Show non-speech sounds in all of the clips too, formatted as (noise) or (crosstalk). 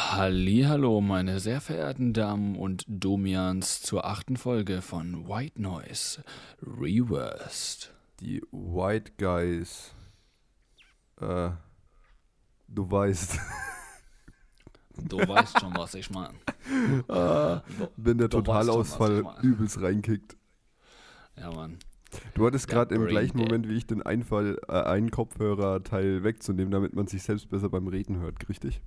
Hallo, meine sehr verehrten Damen und Domians zur achten Folge von White Noise Reversed. Die White Guys. Äh, du weißt. Du weißt schon, was ich meine. (laughs) ah, wenn der Totalausfall schon, übelst reinkickt. Ja, Mann. Du hattest gerade im gleichen. Moment wie ich den Einfall, äh, einen Kopfhörerteil wegzunehmen, damit man sich selbst besser beim Reden hört, richtig?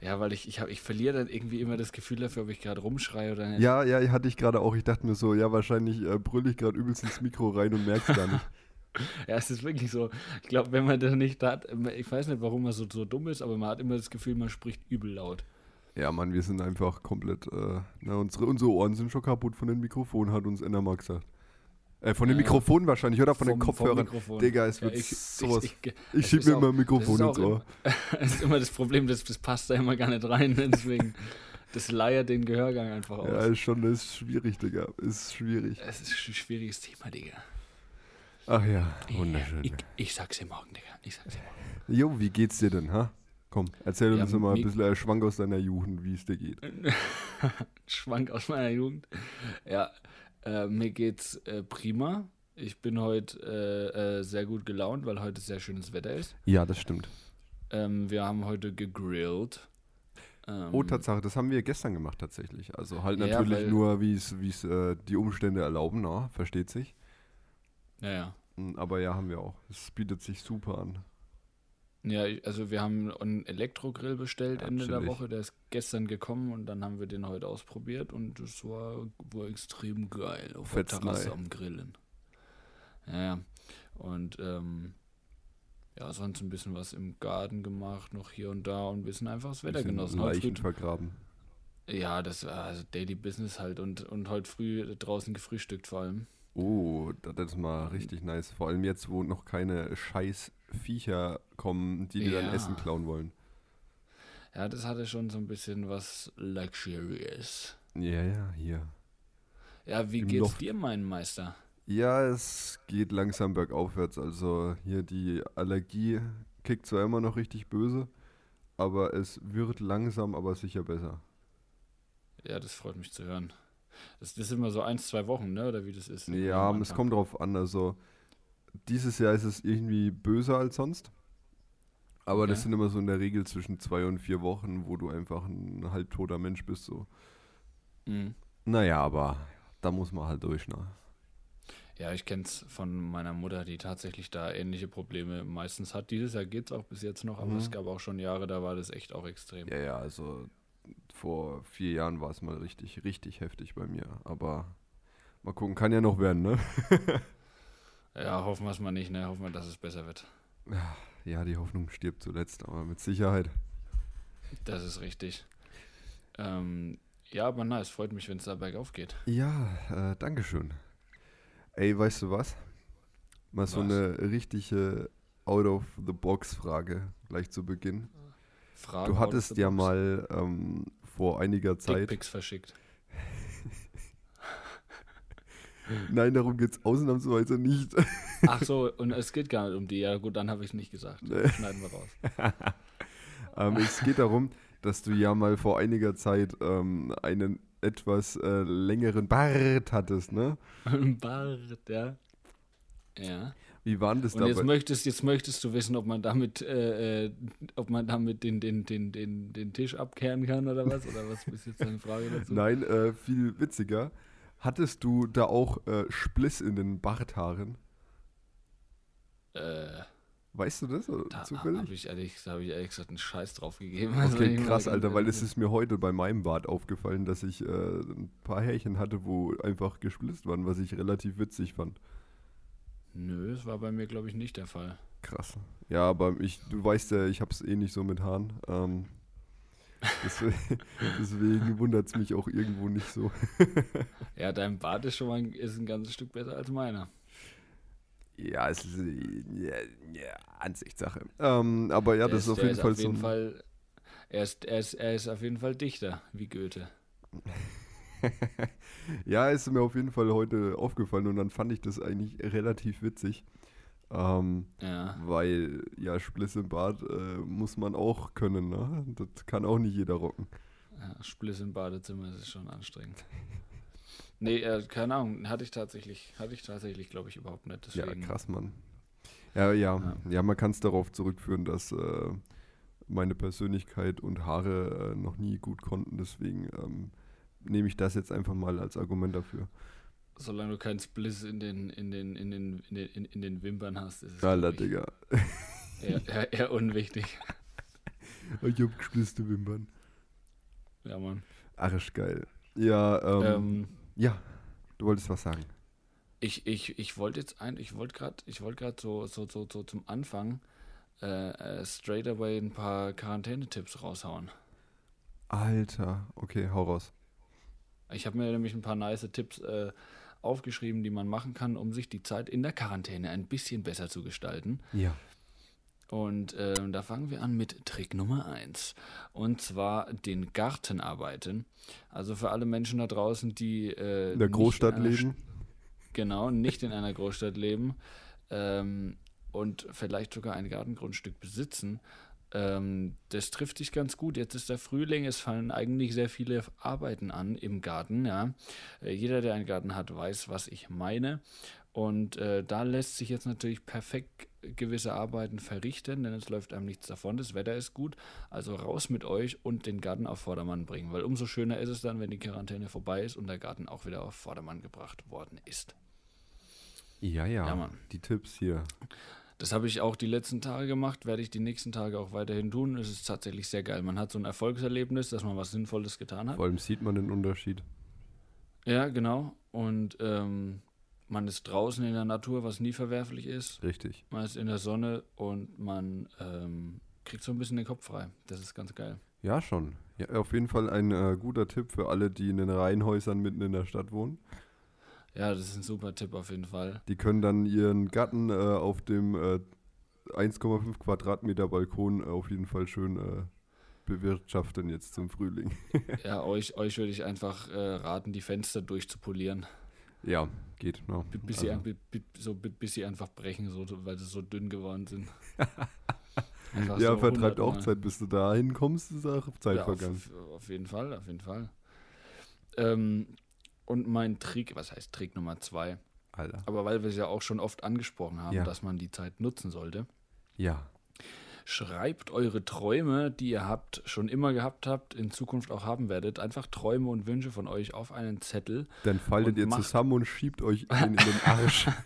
Ja, weil ich, ich, hab, ich verliere dann irgendwie immer das Gefühl dafür, ob ich gerade rumschreie oder nicht. Ja, ja, hatte ich gerade auch. Ich dachte mir so, ja, wahrscheinlich äh, brülle ich gerade übelst ins Mikro rein und merk's gar nicht. (laughs) Ja, es ist wirklich so. Ich glaube, wenn man das nicht hat, ich weiß nicht, warum man so, so dumm ist, aber man hat immer das Gefühl, man spricht übel laut. Ja, Mann, wir sind einfach komplett, äh, na, unsere, unsere Ohren sind schon kaputt von den Mikrofonen, hat uns Enna mal gesagt. Äh, von den Ja. Mikrofonen wahrscheinlich, oder? Von den Vom- vom Kopfhörern. Digga, es Ja, wird ich, sowas. Ich, ich, Ich schieb mir auch- immer ein Mikrofon ins Ohr. Das (laughs) ist immer das Problem, das, das passt da immer gar nicht rein, ne? deswegen, (laughs) das leiert den Gehörgang einfach aus. Ja, ist schon, ist schwierig, Digga. Ist schwierig. Es ist ein schwieriges Thema, Digga. Ach ja, wunderschön. Ich, ich sag's dir morgen, Digga. Ich sag's dir morgen. Jo, wie geht's dir denn, ha? Komm, erzähl Ja, uns mal ein bisschen äh, Schwank aus deiner Jugend, wie es dir geht. (laughs) Schwank aus meiner Jugend. Ja, äh, mir geht's äh, prima. Ich bin heute äh, äh, sehr gut gelaunt, weil heute sehr schönes Wetter ist. Ja, das stimmt. Ähm, wir haben heute gegrillt. Ähm, Oh, Tatsache, das haben wir gestern gemacht tatsächlich. Also halt Ja, natürlich weil- nur, wie es äh, die Umstände erlauben, na, versteht sich. Ja, ja. Mm, Aber ja, haben wir auch. Es bietet sich super an. Ja, also wir haben einen Elektrogrill bestellt Ja, Ende der chillig. Woche. Der ist gestern gekommen und dann haben wir den heute ausprobiert und das war, war extrem geil auf der Fetznei. Terrasse am Grillen. Ja. Und ähm, ja, sonst ein bisschen was im Garten gemacht, noch hier und da und ein bisschen einfach das Wetter Bisschen genossen. Heute Leichen vergraben. ja, das war also Daily Business halt und, und heute früh draußen gefrühstückt vor allem. Oh, das ist mal richtig nice. Vor allem jetzt, wo noch keine scheiß Viecher kommen, die dir Ja. dann Essen klauen wollen. Ja, das hatte schon so ein bisschen was Luxurious. Ja, ja, hier. Ja, wie Im geht's Loft. dir, mein Meister? Ja, es geht langsam bergaufwärts. Also hier die Allergie kickt zwar immer noch richtig böse, aber es wird langsam, aber sicher besser. Ja, das freut mich zu hören. Das, das sind immer so ein, zwei Wochen, ne? Oder wie das ist? Ja, es kommt drauf an. Also dieses Jahr ist es irgendwie böser als sonst. Aber das Okay. sind immer so in der Regel zwischen zwei und vier Wochen, wo du einfach ein halbtoter Mensch bist. So. Mhm. Naja, aber da muss man halt durch, ne? Ja, ich kenn's von meiner Mutter, die tatsächlich da ähnliche Probleme meistens hat. Dieses Jahr geht's auch bis jetzt noch, aber Mhm. es gab auch schon Jahre, da war das echt auch extrem. Ja, ja, also vor vier Jahren war es mal richtig, richtig heftig bei mir. Aber mal gucken, kann ja noch werden, ne? (laughs) Ja, hoffen wir es mal nicht, ne? Hoffen wir, dass es besser wird. Ja, die Hoffnung stirbt zuletzt, aber mit Sicherheit. Das ist richtig. Ähm, ja, aber na, es freut mich, wenn es da bergauf geht. Ja, äh, Dankeschön. Ey, weißt du was? Mal so Was? eine richtige Out-of-the-Box-Frage gleich zu Beginn. Fragen Du hattest ja mal ähm, vor einiger Zeit. Dickpics verschickt. (laughs) Nein, darum geht es ausnahmsweise nicht. Ach (laughs) so, und es geht gar nicht um die. Ja gut, dann habe ich es nicht gesagt. Nee. Schneiden wir raus. (laughs) ähm, es geht darum, dass du ja mal vor einiger Zeit ähm, einen etwas äh, längeren Bart hattest, ne? Bart, ja. Ja. Wie war denn das Und jetzt dabei? möchtest, jetzt möchtest du wissen, ob man damit, äh, äh, ob man damit den, den, den, den, den Tisch abkehren kann oder was? Oder was ist jetzt deine Frage dazu? Nein, äh, viel witziger. Hattest du da auch äh, Spliss in den Barthaaren? Äh, Weißt du das? oder da habe ich, ehrlich, da hab ich ehrlich gesagt einen Scheiß drauf gegeben. Also Okay, mal krass, Alter, weil es ist mir heute bei meinem Bart aufgefallen, dass ich äh, ein paar Härchen hatte, wo einfach gesplitzt waren, was ich relativ witzig fand. Nö, das war bei mir, glaube ich, nicht der Fall. Krass. Ja, aber ich, du weißt ja, ich hab's eh nicht so mit Haaren. Ähm, (laughs) deswegen deswegen wundert es mich auch irgendwo nicht so. Ja, dein Bart ist schon mal ein, ist ein ganzes Stück besser als meiner. Ja, es ist äh, ja, ja, Ansichtssache. Ähm, aber ja, Der das ist auf der jeden Fall auf so jeden Fall, er ist, er, ist, er ist auf jeden Fall Dichter, wie Goethe. (laughs) (laughs) ja, ist mir auf jeden Fall heute aufgefallen und dann fand ich das eigentlich relativ witzig. Ähm, Ja. Weil, ja, Spliss im Bad äh, muss man auch können, ne? Das kann auch nicht jeder rocken. ja Spliss im Badezimmer ist schon anstrengend. (laughs) Nee, äh, keine Ahnung, hatte ich tatsächlich, hatte ich tatsächlich, glaube ich, überhaupt nicht. Deswegen, Ja, krass, Mann. Ja, ja, Ja. ja, man kann es darauf zurückführen, dass äh, meine Persönlichkeit und Haare äh, noch nie gut konnten. Deswegen ähm, nehme ich das jetzt einfach mal als Argument dafür. Solange du keinen Spliss in den, in den, in den, in den, in, in den Wimpern hast, ist es Alter, Digga. eher, eher, eher unwichtig. (laughs) Ich hab gesplitste Wimpern. Ja, Mann. Arisch geil. Ja, ähm, Ähm, ja, du wolltest was sagen. ich, ich, ich wollte jetzt ein, ich wollte gerade, ich wollte gerade so, so, so, so zum Anfang äh, äh, straight away ein paar Quarantänetipps raushauen. Alter, okay, hau raus. Ich habe mir nämlich ein paar nice Tipps äh, aufgeschrieben, die man machen kann, um sich die Zeit in der Quarantäne ein bisschen besser zu gestalten. Ja. Und ähm, da fangen wir an mit Trick Nummer 1. Und zwar den Gartenarbeiten. Also für alle Menschen da draußen, die äh, In der Großstadt einer leben. Genau, nicht in einer Großstadt leben ähm, und vielleicht sogar ein Gartengrundstück besitzen. Ähm, das trifft sich ganz gut. Jetzt ist der Frühling, es fallen eigentlich sehr viele Arbeiten an im Garten. Ja. Äh, jeder, der einen Garten hat, weiß, was ich meine. Und äh, da lässt sich jetzt natürlich perfekt gewisse Arbeiten verrichten, denn es läuft einem nichts davon. Das Wetter ist gut. Also raus mit euch und den Garten auf Vordermann bringen, weil umso schöner ist es dann, wenn die Quarantäne vorbei ist und der Garten auch wieder auf Vordermann gebracht worden ist. Ja, ja, Ja, die Tipps hier. Das habe ich auch die letzten Tage gemacht, werde ich die nächsten Tage auch weiterhin tun. Es ist tatsächlich sehr geil. Man hat so ein Erfolgserlebnis, dass man was Sinnvolles getan hat. Vor allem sieht man den Unterschied. Ja, genau. Und ähm, man ist draußen in der Natur, was nie verwerflich ist. Richtig. Man ist in der Sonne und man ähm, kriegt so ein bisschen den Kopf frei. Das ist ganz geil. Ja, schon. Ja, auf jeden Fall ein äh, guter Tipp für alle, die in den Reihenhäusern mitten in der Stadt wohnen. Ja, das ist ein super Tipp auf jeden Fall. Die können dann ihren Garten äh, auf dem äh, 1,5 Quadratmeter Balkon äh, auf jeden Fall schön äh, bewirtschaften jetzt zum Frühling. (laughs) Ja, euch, euch würde ich einfach äh, raten, die Fenster durchzupolieren. ja, geht. No. Bi- Bis, sie, bi- bi- so, bi- bis sie einfach brechen, so, weil sie so dünn geworden sind. (laughs) Einfach ja, so vertreibt 100 auch. Zeit, bis du da hinkommst, ist auch Zeit Ja, auf, vergangen. auf, auf jeden Fall, auf jeden Fall. Ähm, und mein Trick, was heißt Trick Nummer zwei? Alter. Aber weil wir es ja auch schon oft angesprochen haben, Ja. dass man die Zeit nutzen sollte. Ja. Schreibt eure Träume, die ihr habt, schon immer gehabt habt, in Zukunft auch haben werdet, einfach Träume und Wünsche von euch auf einen Zettel. Dann faltet ihr zusammen und schiebt euch einen in den Arsch. (laughs)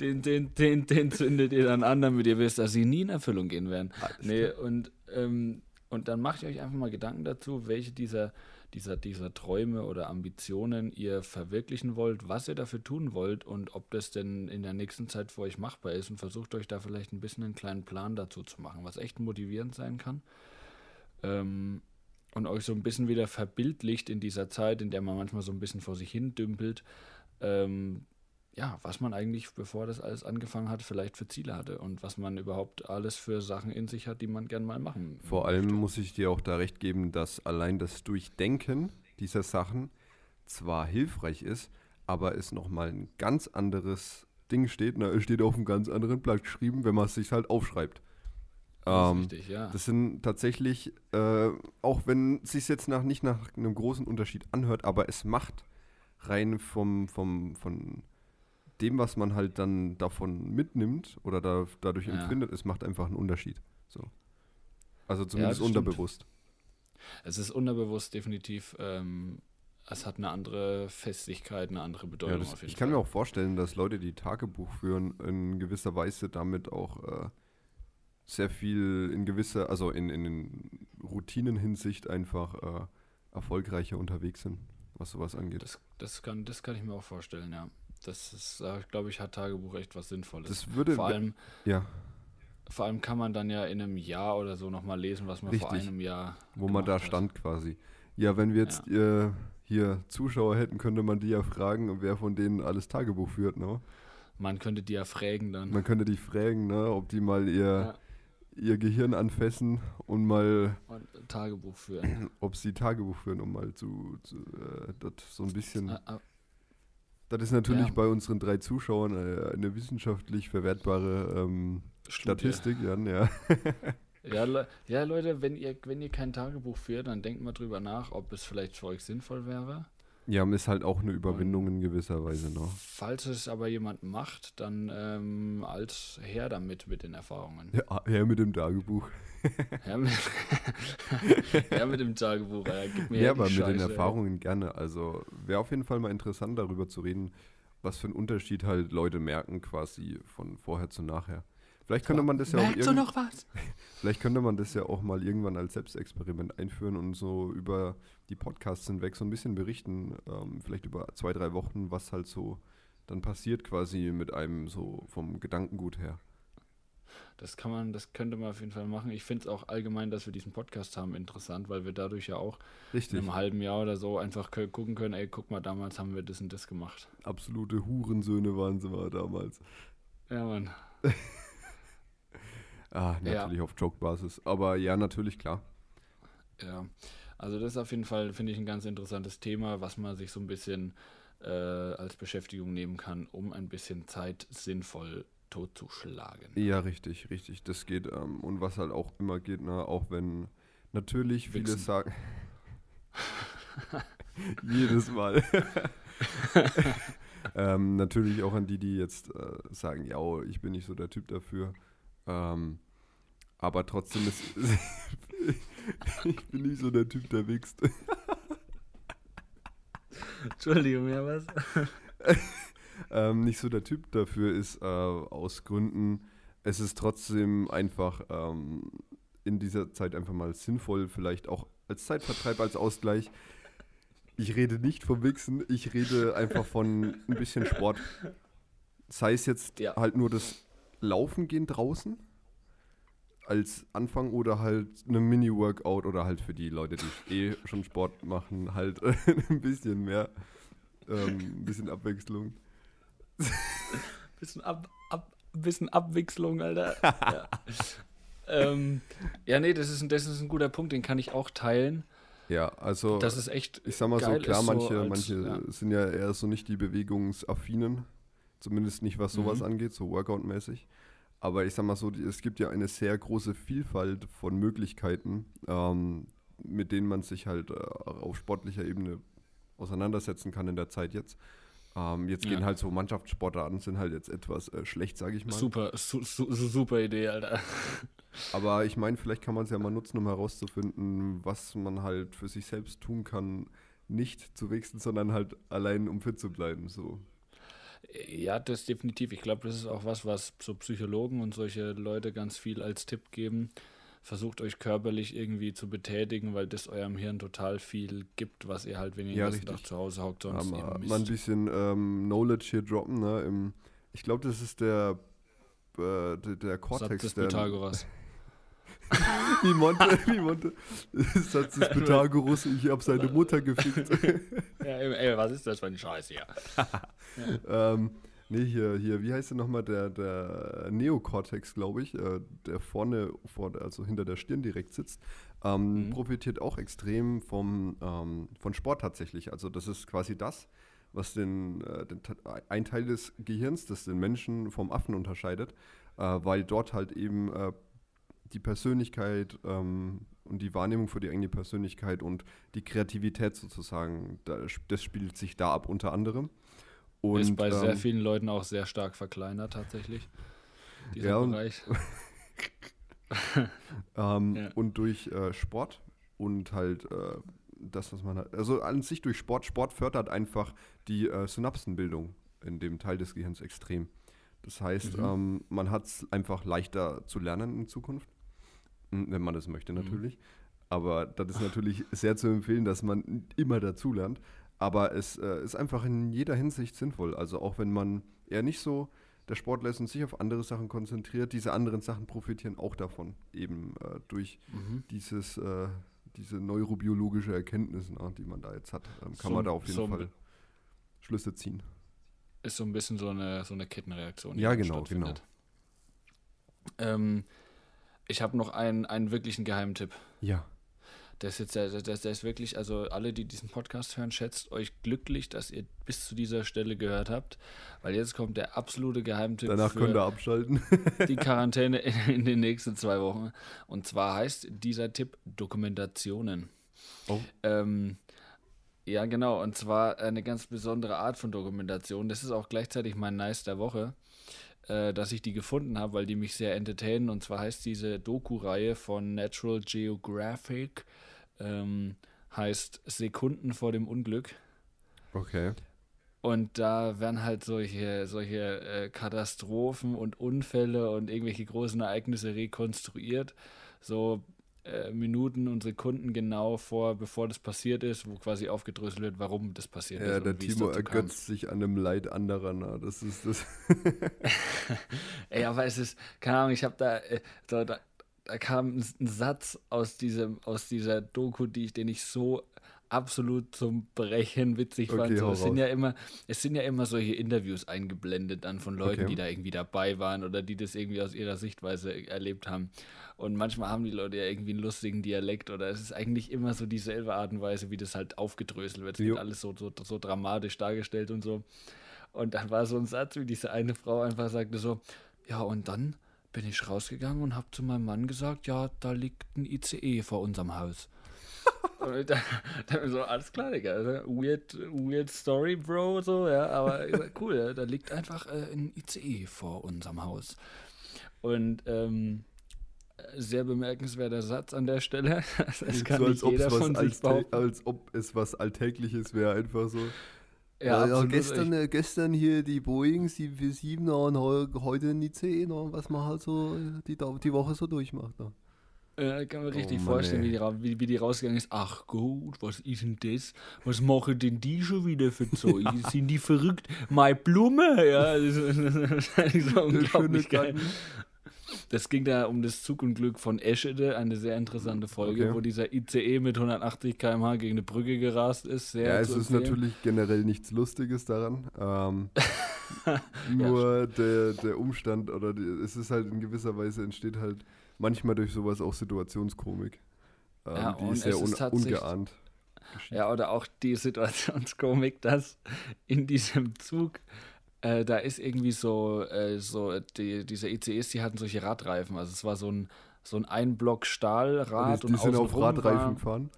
Den, den, den, den zündet ihr dann an, damit ihr wisst, dass sie nie in Erfüllung gehen werden. Nee, und, ähm, und dann macht ihr euch einfach mal Gedanken dazu, welche dieser, dieser, dieser Träume oder Ambitionen ihr verwirklichen wollt, was ihr dafür tun wollt und ob das denn in der nächsten Zeit für euch machbar ist und versucht euch da vielleicht ein bisschen einen kleinen Plan dazu zu machen, was echt motivierend sein kann. Ähm, und euch so ein bisschen wieder verbildlicht in dieser Zeit, in der man manchmal so ein bisschen vor sich hin dümpelt, ähm, ja, was man eigentlich, bevor das alles angefangen hat, vielleicht für Ziele hatte und was man überhaupt alles für Sachen in sich hat, die man gern mal machen Vor allem muss ich dir auch da recht geben, dass allein das Durchdenken dieser Sachen zwar hilfreich ist, aber es nochmal ein ganz anderes Ding steht. Na, es steht auf einem ganz anderen Blatt geschrieben, wenn man es sich halt aufschreibt. Das Ähm, ist richtig, ja. Das sind tatsächlich, äh, auch wenn es sich jetzt nach, nicht nach einem großen Unterschied anhört, aber es macht rein vom, vom, von dem, was man halt dann davon mitnimmt oder da, dadurch Ja. empfindet, es macht einfach einen Unterschied. So. Also zumindest das stimmt. unterbewusst. Es ist unterbewusst definitiv, ähm, es hat eine andere Festigkeit, eine andere Ja, Bedeutung das, auf jeden ich kann Fall. mir auch vorstellen, dass Leute, die Tagebuch führen, in gewisser Weise damit auch äh, sehr viel in gewisser, also in, in, in Routinenhinsicht einfach äh, erfolgreicher unterwegs sind, was sowas angeht. das, das, kann, das kann ich mir auch vorstellen, ja. Das ist, äh, glaube ich, hat Tagebuch echt was Sinnvolles. Das würde, vor, allem, ja, vor allem kann man dann ja in einem Jahr oder so nochmal lesen, was man vor Richtig. einem Jahr. wo man da hat. stand quasi. Ja, wenn wir jetzt äh, hier Zuschauer hätten, könnte man die ja fragen, wer von denen alles Tagebuch führt, ne? Man könnte die ja fragen dann. Man könnte dich fragen, ne, ob die mal ihr, ja, ihr Gehirn anfassen und mal, und Tagebuch führen. (clears throat) ob sie Tagebuch führen, um mal zu, zu äh, das so ein bisschen. Ah, ah. Das ist natürlich Ja. bei unseren drei Zuschauern äh, eine wissenschaftlich verwertbare ähm. Statistik, Jan, ja. (laughs) Ja, Le ja, Leute, wenn ihr, wenn ihr kein Tagebuch führt, dann denkt mal drüber nach, ob es vielleicht für euch sinnvoll wäre. Ja, ist halt auch eine Überwindung in gewisser Weise, ne? Falls es aber jemand macht, dann ähm, als her damit mit den Erfahrungen. Ja, her mit dem Tagebuch. (laughs) Her mit, (laughs) her mit dem Tagebuch, äh, gib mir Ja, aber mit den Scheiße. Erfahrungen gerne. Also wäre auf jeden Fall mal interessant, darüber zu reden, was für einen Unterschied halt Leute merken, quasi von vorher zu nachher. Vielleicht könnte man das ja auch du noch was? (laughs) Vielleicht könnte man das ja auch mal irgendwann als Selbstexperiment einführen und so über die Podcasts hinweg so ein bisschen berichten, ähm, vielleicht über zwei, drei Wochen, was halt so dann passiert quasi mit einem so vom Gedankengut her. Das kann man, das könnte man auf jeden Fall machen. Ich finde es auch allgemein, dass wir diesen Podcast haben, interessant, weil wir dadurch ja auch in Richtig, einem halben Jahr oder so einfach gucken können, ey, guck mal, damals haben wir das und das gemacht. absolute Hurensöhne waren sie mal damals. Ja, Mann. (laughs) Ah, Ja. natürlich auf Joke-Basis. Aber ja, natürlich, klar. Ja, also das ist auf jeden Fall, finde ich, ein ganz interessantes Thema, was man sich so ein bisschen äh, als Beschäftigung nehmen kann, um ein bisschen Zeit sinnvoll totzuschlagen. Ja, richtig, richtig. Das geht. Ähm, und was halt auch immer geht, ne, auch wenn natürlich viele Wichsen. sagen. (laughs) (laughs) Jedes Mal. (laughs) ähm, natürlich auch an die, die jetzt äh, sagen, ja, oh, ich bin nicht so der Typ dafür. Ähm, aber trotzdem ist. (laughs) ich bin nicht so der Typ, der wächst. Entschuldigung, ja was? (laughs) ähm, nicht so der Typ dafür ist, äh, aus Gründen, es ist trotzdem einfach ähm, in dieser Zeit einfach mal sinnvoll, vielleicht auch als Zeitvertreib, als Ausgleich. Ich rede nicht vom Wichsen, ich rede einfach von ein bisschen Sport. Sei es jetzt Ja. halt nur das Laufen gehen draußen als Anfang oder halt eine Mini-Workout oder halt für die Leute, die eh schon Sport machen, halt (laughs) ein bisschen mehr, ähm, ein bisschen Abwechslung. Bisschen, ab, ab, bisschen Abwechslung, Alter. (laughs) ja. ähm, ja, nee, das ist, ein, das ist ein guter Punkt, den kann ich auch teilen. Ja, also Das ist echt. ich sag mal so, klar, ist so manche, als- manche ja. sind ja eher so nicht die Bewegungsaffinen, zumindest nicht was sowas Mhm. angeht, so Workout-mäßig. Aber ich sag mal so, es gibt ja eine sehr große Vielfalt von Möglichkeiten, ähm, mit denen man sich halt äh, auf sportlicher Ebene auseinandersetzen kann in der Zeit jetzt. Ähm, jetzt Ja. gehen halt so Mannschaftssportarten, sind halt jetzt etwas äh, schlecht, sage ich mal. Super, su, su, su, super Idee, Alter. (laughs) Aber ich meine, vielleicht kann man es ja mal nutzen, um herauszufinden, was man halt für sich selbst tun kann, nicht zu wechseln, sondern halt allein, um fit zu bleiben. So. Ja, das definitiv. Ich glaube, das ist auch was, was so Psychologen und solche Leute ganz viel als Tipp geben. Versucht euch körperlich irgendwie zu betätigen, weil das eurem Hirn total viel gibt, was ihr halt, wenn ihr Ja, den. Tag zu Hause hockt, sonst Aber eben mal ein bisschen ähm, Knowledge hier droppen. Ne? Im, ich glaube, das ist der, äh, der, der Satz Cortex. des der, Pythagoras. (laughs) wie Monte, wie Monte. Satz des Pythagoras, ich habe seine Mutter gefickt. (laughs) ja, ey, was ist das für ein Scheiß hier? (laughs) ähm, nee, hier, hier, wie heißt der nochmal? Der, der Neokortex, glaube ich, äh, der vorne, vor, also hinter der Stirn direkt sitzt, ähm, Mhm. profitiert auch extrem vom, ähm, von Sport tatsächlich. Also das ist quasi das, was den, äh, den ein Teil des Gehirns, das den Menschen vom Affen unterscheidet, äh, weil dort halt eben äh, die Persönlichkeit ähm, und die Wahrnehmung für die eigene Persönlichkeit und die Kreativität sozusagen, da, das spielt sich da ab unter anderem. Und, ist bei sehr ähm, vielen Leuten auch sehr stark verkleinert, tatsächlich. Dieser Ja, und- Bereich. (laughs) (laughs) Ähm, Ja. Und durch äh, Sport und halt äh, das, was man hat. Also an sich durch Sport. Sport fördert einfach die äh, Synapsenbildung in dem Teil des Gehirns extrem. Das heißt, Mhm. ähm, man hat es einfach leichter zu lernen in Zukunft. Wenn man das möchte, Mhm. natürlich. Aber das ist natürlich (laughs) sehr zu empfehlen, dass man immer dazulernt. Aber es äh, ist einfach in jeder Hinsicht sinnvoll. Also auch wenn man eher nicht so der Sportler ist und sich auf andere Sachen konzentriert, diese anderen Sachen profitieren auch davon. Eben äh, durch Mhm. dieses, äh, diese neurobiologische Erkenntnis, ne, die man da jetzt hat, ähm, kann So- man da auf jeden so- Fall Schlüsse ziehen. Ist so ein bisschen so eine, so eine Kettenreaktion. Ja, genau, stattfindet. Ähm, ich habe noch einen, einen wirklichen Geheimtipp. Ja. Das ist jetzt, das, das ist wirklich, also alle, die diesen Podcast hören, schätzt euch glücklich, dass ihr bis zu dieser Stelle gehört habt, weil jetzt kommt der absolute Geheimtipp Danach für könnt ihr abschalten. (laughs) die Quarantäne in, in den nächsten zwei Wochen. Und zwar heißt dieser Tipp Dokumentationen. Oh. Ähm, ja, genau. Und zwar eine ganz besondere Art von Dokumentation. Das ist auch gleichzeitig mein Nice der Woche, äh, dass ich die gefunden habe, weil die mich sehr entertainen. Und zwar heißt diese Doku-Reihe von Natural Geographic, ähm, heißt Sekunden vor dem Unglück. Okay. Und da werden halt solche, solche äh, Katastrophen und Unfälle und irgendwelche großen Ereignisse rekonstruiert. So äh, Minuten und Sekunden genau vor, bevor das passiert ist, wo quasi aufgedröselt wird, warum das passiert Ja, ist. der wie es Timo dazu kam. ergötzt sich an dem Leid anderer. Na, das ist das. (laughs) Ey, aber es ist, keine Ahnung, ich habe da, äh, so, da, da kam ein, ein Satz aus diesem, aus dieser Doku, die ich, den ich so absolut zum Brechen witzig Okay, fand. So, es sind ja immer, es sind ja immer solche Interviews eingeblendet dann von Leuten, Okay. die da irgendwie dabei waren oder die das irgendwie aus ihrer Sichtweise erlebt haben. Und manchmal haben die Leute ja irgendwie einen lustigen Dialekt oder es ist eigentlich immer so dieselbe Art und Weise, wie das halt aufgedröselt wird. Es wird alles so, so, so dramatisch dargestellt und so. Und dann war so ein Satz, wie diese eine Frau einfach sagte so, ja und dann bin ich rausgegangen und habe zu meinem Mann gesagt, ja, da liegt ein ICE vor unserem Haus. Und dann, dann (laughs) so, alles klar, Digga, also, weird, weird story, Bro, so, ja, aber cool, ja, da liegt einfach äh, ein ICE vor unserem Haus. Und ähm, sehr bemerkenswerter Satz an der Stelle. (laughs) Das kann so, nicht jeder von sich behaupten. als ob es was Alltägliches wäre, einfach so. Ja, absolut. gestern, äh, gestern hier die Boeing 747 und heu- heute ein ICE, noch, was man halt so äh, die, die Woche so durchmacht. Ne? Äh, kann man richtig Mann, vorstellen, wie die, wie, wie die rausgegangen ist. Ach gut, was ist denn das? Was machen denn die schon wieder für (laughs) Zeug? Sind die verrückt? Meine Blume? Ja, das ist, (laughs) das ist wahrscheinlich so unglaublich geil. Das ging da um das Zug und Glück von Eschede, eine sehr interessante Folge, Okay. wo dieser ICE mit 180 km/h gegen eine Brücke gerast ist. Ja, es ist natürlich generell nichts Lustiges daran. Ähm, (laughs) nur der, der Umstand oder die, es ist halt in gewisser Weise entsteht halt manchmal durch sowas auch Situationskomik. Ähm, Ja, die und ist sehr ist un tatsächlich- ungeahnt. Ja, oder auch die Situationskomik, (laughs) dass in diesem Zug, äh, da ist irgendwie so, äh, so die, diese ICEs, die hatten solche Radreifen. Also es war so ein, so ein Einblock Stahlrad die, die sind auf Radreifen war, gefahren.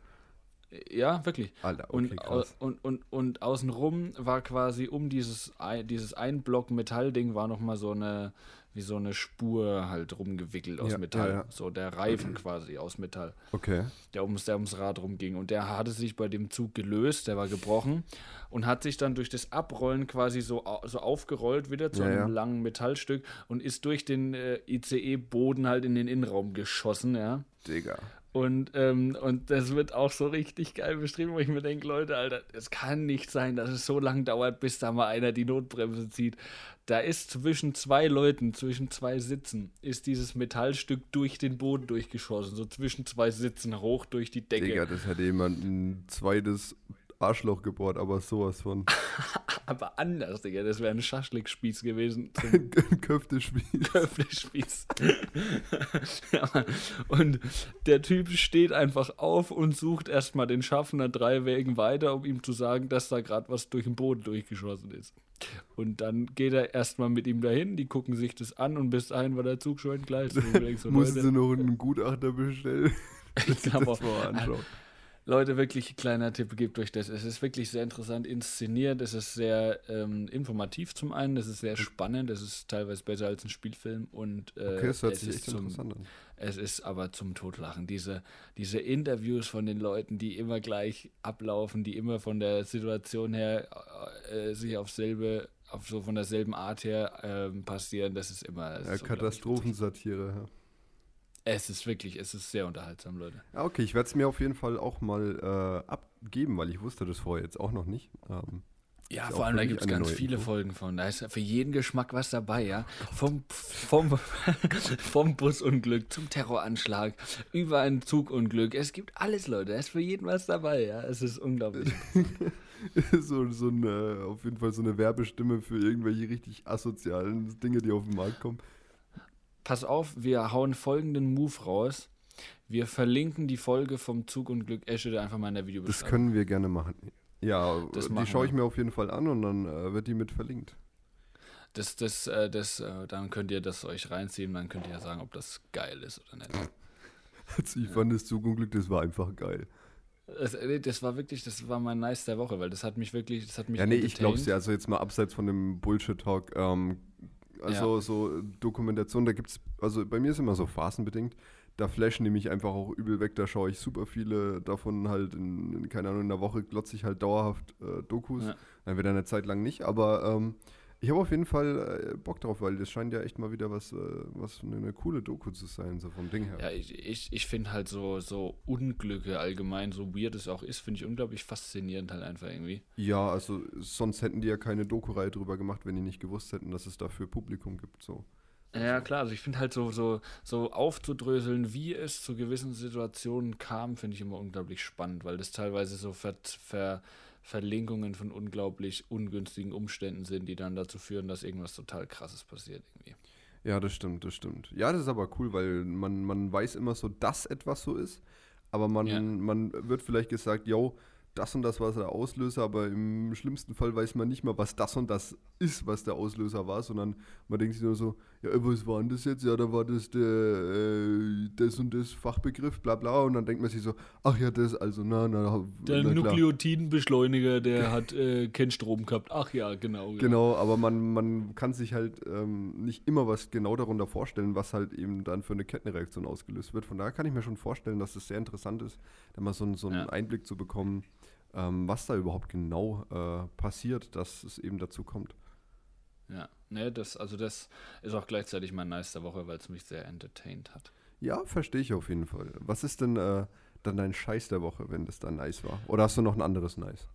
Ja, wirklich. Alter, okay, Und, krass. und, und, und außenrum war quasi um dieses, dieses Einblock Metallding war nochmal so eine, wie so eine Spur halt rumgewickelt aus Ja, Metall. ja, ja. So der Reifen quasi aus Metall Okay. der ums, der ums Rad rumging. Und der hatte sich bei dem Zug gelöst, der war gebrochen und hat sich dann durch das Abrollen quasi so, so aufgerollt wieder zu einem langen Metallstück und ist durch den äh, ICE-Boden halt in den Innenraum geschossen, ja. Digga. Und, ähm, und das wird auch so richtig geil beschrieben, wo ich mir denke, Leute, Alter, es kann nicht sein, dass es so lange dauert, bis da mal einer die Notbremse zieht. Da ist zwischen zwei Leuten, zwischen zwei Sitzen, ist dieses Metallstück durch den Boden durchgeschossen. So zwischen zwei Sitzen hoch durch die Decke. Digga, das hätte jemand ein zweites Arschloch gebohrt, aber sowas von. (laughs) Aber anders, Digga. Das wäre ein Schaschlikspieß gewesen. (laughs) Ein Köftespiel. Köftespieß. (laughs) ja, und der Typ steht einfach auf und sucht erstmal den Schaffner drei Wegen weiter, um ihm zu sagen, dass da gerade was durch den Boden durchgeschossen ist. Und dann geht er erstmal mit ihm dahin, die gucken sich das an und bis dahin war der Zug schon entgleist. Und ich denk so, Mussten sie noch einen Gutachter bestellen. ich mal anschauen. Leute, wirklich kleiner Tipp, gebt euch das. Es ist wirklich sehr interessant inszeniert, es ist sehr ähm, informativ zum einen, es ist sehr spannend, es ist teilweise besser als ein Spielfilm und äh, Okay, es, ist zum, es ist aber zum Totlachen. Diese, diese Interviews von den Leuten, die immer gleich ablaufen, die immer von der Situation her äh, sich auf selbe, auf so von derselben Art her ähm, passieren, das ist immer. Das Ja, ist. Katastrophensatire. Ja. Es ist wirklich, es ist sehr unterhaltsam, Leute. Ja, okay, ich werde es mir auf jeden Fall auch mal äh, abgeben, weil ich wusste das vorher jetzt auch noch nicht. Ähm, Ja, vor allem da gibt es ganz viele Info. Folgen von. Da ist für jeden Geschmack was dabei, ja. Vom, vom, (laughs) vom Busunglück zum Terroranschlag, über ein Zugunglück. Es gibt alles, Leute. Da ist für jeden was dabei, ja. Es ist unglaublich. (laughs) so so eine, auf jeden Fall so eine Werbestimme für irgendwelche richtig asozialen Dinge, die auf den Markt kommen. Pass auf, wir hauen folgenden Move raus. wir verlinken die Folge vom Zug und Glück Eschede einfach mal in der Videobeschreibung. Das können wir gerne machen. Ja, Das die schaue ich mir auf jeden Fall an und dann äh, wird die mit verlinkt. Das, das, äh, das, äh, dann könnt ihr das euch reinziehen, dann könnt ihr ja sagen, ob das geil ist oder nicht. Also (laughs) ich fand das Zugunglück, das war einfach geil. Das, äh, das war wirklich, das war mein Nice der Woche, weil das hat mich wirklich, das hat mich Ja, nee, ich glaub's ja. Also jetzt mal abseits von dem Bullshit-Talk. Ähm, also so Dokumentation, da gibt's, also bei mir ist immer so phasenbedingt. Da flashen die mich einfach auch übel weg. Da schaue ich super viele davon halt in, in keine Ahnung, in einer Woche glotze ich halt dauerhaft äh, Dokus. Ja. Dann wieder eine Zeit lang nicht. Aber ähm, ich habe auf jeden Fall äh, Bock drauf, weil das scheint ja echt mal wieder was, äh, was eine, eine coole Doku zu sein, so vom Ding her. Ja, ich, ich, ich finde halt so, so Unglücke allgemein, so weird es auch ist, finde ich unglaublich faszinierend halt einfach irgendwie. Ja, also sonst hätten die ja keine Doku-Reihe drüber gemacht, wenn die nicht gewusst hätten, dass es dafür Publikum gibt. So. Ja, klar, also ich finde halt so, so, so aufzudröseln, wie es zu gewissen Situationen kam, finde ich immer unglaublich spannend, weil das teilweise so Ver, Ver, Verlinkungen von unglaublich ungünstigen Umständen sind, die dann dazu führen, dass irgendwas total krasses passiert irgendwie. Ja, das stimmt, das stimmt. Ja, das ist aber cool, weil man, man weiß immer so, dass etwas so ist, aber man, Ja. man wird vielleicht gesagt, yo, das und das war der Auslöser, aber im schlimmsten Fall weiß man nicht mal, was das und das ist, was der Auslöser war, sondern man denkt sich nur so, ja, was war denn das jetzt? Ja, da war das der, äh, das und das Fachbegriff, bla bla, und dann denkt man sich so, ach ja, das, also, na, na, Der na klar. Nukleotidenbeschleuniger, der hat äh, keinen Strom gehabt. Ach ja, genau. ja. Genau, aber man, man kann sich halt ähm, nicht immer was genau darunter vorstellen, was halt eben dann für eine Kettenreaktion ausgelöst wird. Von daher kann ich mir schon vorstellen, dass es sehr interessant ist, da mal so, einen- so einen Ja. Einblick zu bekommen, ähm, was da überhaupt genau äh, passiert, dass es eben dazu kommt. Ja, ne, das, also das ist auch gleichzeitig mein Nice der Woche, weil es mich sehr entertained hat. Ja, verstehe ich auf jeden Fall. Was ist denn äh, dann dein Scheiß der Woche, wenn das dann nice war? Oder hast du noch ein anderes Nice?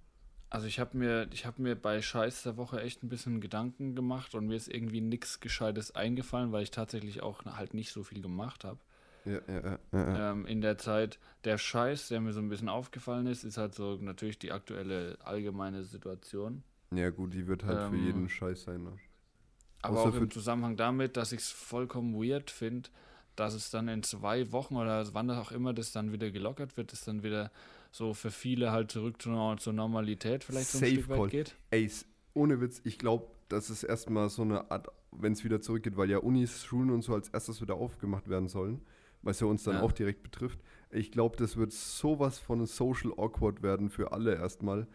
Also ich habe mir, ich habe mir bei Scheiß der Woche echt ein bisschen Gedanken gemacht und mir ist irgendwie nichts Gescheites eingefallen, weil ich tatsächlich auch halt nicht so viel gemacht habe. Ja, ja, ja, ja, ja. Ähm, in der Zeit der Scheiß, der mir so ein bisschen aufgefallen ist, ist halt so natürlich die aktuelle allgemeine Situation. Ja gut, die wird halt für Ähm, jeden Scheiß sein. Ne? Aber Außer auch für- im Zusammenhang damit, dass ich es vollkommen weird finde, dass es dann in zwei Wochen oder wann auch immer das dann wieder gelockert wird, es dann wieder so für viele halt zurück zur, zur Normalität vielleicht so ein Safe Stück weit geht. Ey, s- ohne Witz, ich glaube, das ist erstmal so eine Art, wenn es wieder zurückgeht, weil ja Unis, Schulen und so als erstes wieder aufgemacht werden sollen, was ja uns dann Ja. auch direkt betrifft. Ich glaube, das wird sowas von social awkward werden für alle erstmal.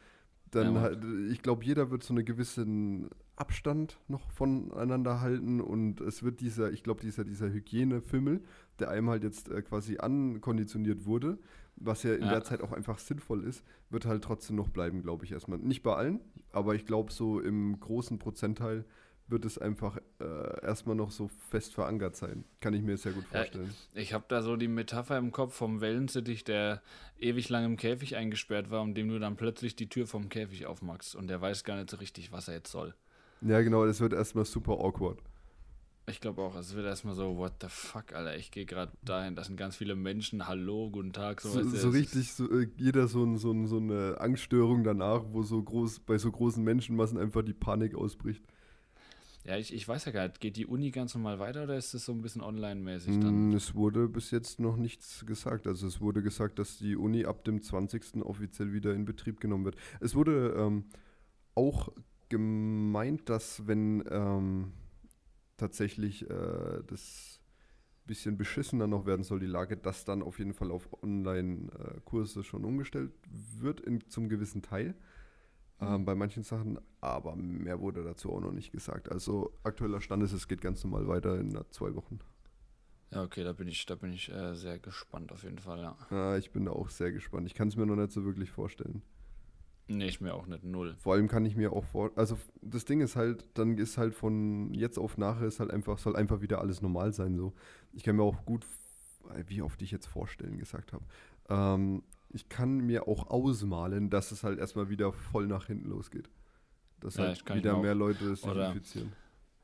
Dann Ja, halt, ich glaube, jeder wird so einen gewissen Abstand noch voneinander halten und es wird dieser, ich glaube, dieser, dieser Hygienefimmel, der einem halt jetzt äh, quasi ankonditioniert wurde, was ja in Ja. der Zeit auch einfach sinnvoll ist, wird halt trotzdem noch bleiben, glaube ich erstmal. Nicht bei allen, aber ich glaube, so im großen Prozentteil wird es einfach äh, erstmal noch so fest verankert sein. Kann ich mir sehr gut Ja, vorstellen. Ich habe da so die Metapher im Kopf vom Wellensittich, der ewig lang im Käfig eingesperrt war und dem du dann plötzlich die Tür vom Käfig aufmachst und der weiß gar nicht so richtig, was er jetzt soll. Ja, genau, das wird erstmal super awkward. Ich glaube auch, es wird erstmal so, what the fuck, Alter, ich gehe gerade dahin, das sind ganz viele Menschen, hallo, guten Tag, so, So, so richtig, so, äh, jeder so, ein, so, ein, so eine Angststörung danach, wo so groß, bei so großen Menschenmassen einfach die Panik ausbricht. Ja, ich, ich weiß ja gar nicht, geht die Uni ganz normal weiter oder ist das so ein bisschen online-mäßig dann? Mm, Es wurde bis jetzt noch nichts gesagt. Also es wurde gesagt, dass die Uni ab dem 20. offiziell wieder in Betrieb genommen wird. Es wurde ähm, auch gemeint, dass wenn ähm, tatsächlich äh, das bisschen beschissener noch werden soll, die Lage, dass dann auf jeden Fall auf Online-Kurse schon umgestellt wird in, zum gewissen Teil. Ähm, bei manchen Sachen, aber mehr wurde dazu auch noch nicht gesagt. Also aktueller Stand ist, es geht ganz normal weiter in zwei Wochen. Ja, okay, da bin ich, da bin ich äh, sehr gespannt auf jeden Fall, ja. Ah, ich bin da auch sehr gespannt. Ich kann es mir noch nicht so wirklich vorstellen. Nee, ich mir auch nicht, null. Vor allem kann ich mir auch vor, also das Ding ist halt, dann ist halt von jetzt auf nachher ist halt einfach, soll einfach wieder alles normal sein so. Ich kann mir auch gut, wie oft ich jetzt vorstellen gesagt habe, ähm, ich kann mir auch ausmalen, dass es halt erstmal wieder voll nach hinten losgeht. Dass Ja, halt wieder mehr Leute sich oder- infizieren.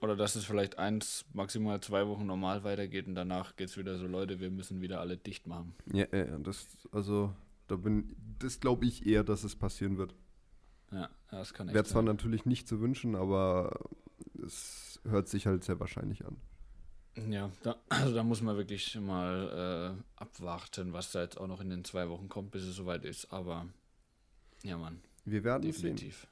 Oder dass es vielleicht eins, maximal zwei Wochen normal weitergeht und danach geht es wieder so, Leute, wir müssen wieder alle dicht machen. Ja, ja, ja, das, also, da bin, das glaube ich eher, dass es passieren wird. Ja, das kann echt Wäre zwar natürlich nicht zu wünschen, aber es hört sich halt sehr wahrscheinlich an. Ja, da, (clears throat) also da muss man wirklich mal äh, abwarten, was da jetzt auch noch in den zwei Wochen kommt, bis es soweit ist. Aber ja, Mann. Wir werden definitiv.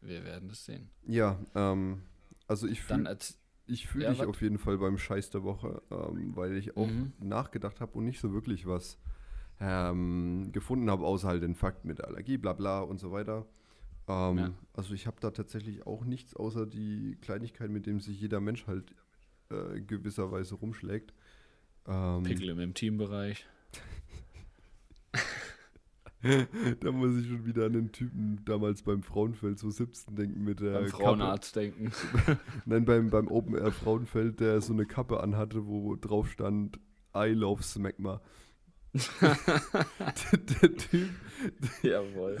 Wir werden es sehen. Ja, ähm, also ich fühle ich fühl ja, dich auf jeden Fall beim Scheiß der Woche, ähm, weil ich auch mhm. nachgedacht habe und nicht so wirklich was ähm, gefunden habe, außer halt den Fakt mit der Allergie, bla bla und so weiter. Ähm, ja. Also ich habe da tatsächlich auch nichts außer die Kleinigkeit, mit dem sich jeder Mensch halt äh, gewisserweise rumschlägt. Ähm, Pickel im Teambereich. (laughs) da muss ich schon wieder an den Typen damals beim Frauenfeld 2017 denken mit der beim Frauenarzt Kappe. denken. (laughs) Nein, beim, beim Open Air Frauenfeld, der so eine Kappe anhatte, wo drauf stand I love Smegma. (laughs) der, der, Typ. Jawohl.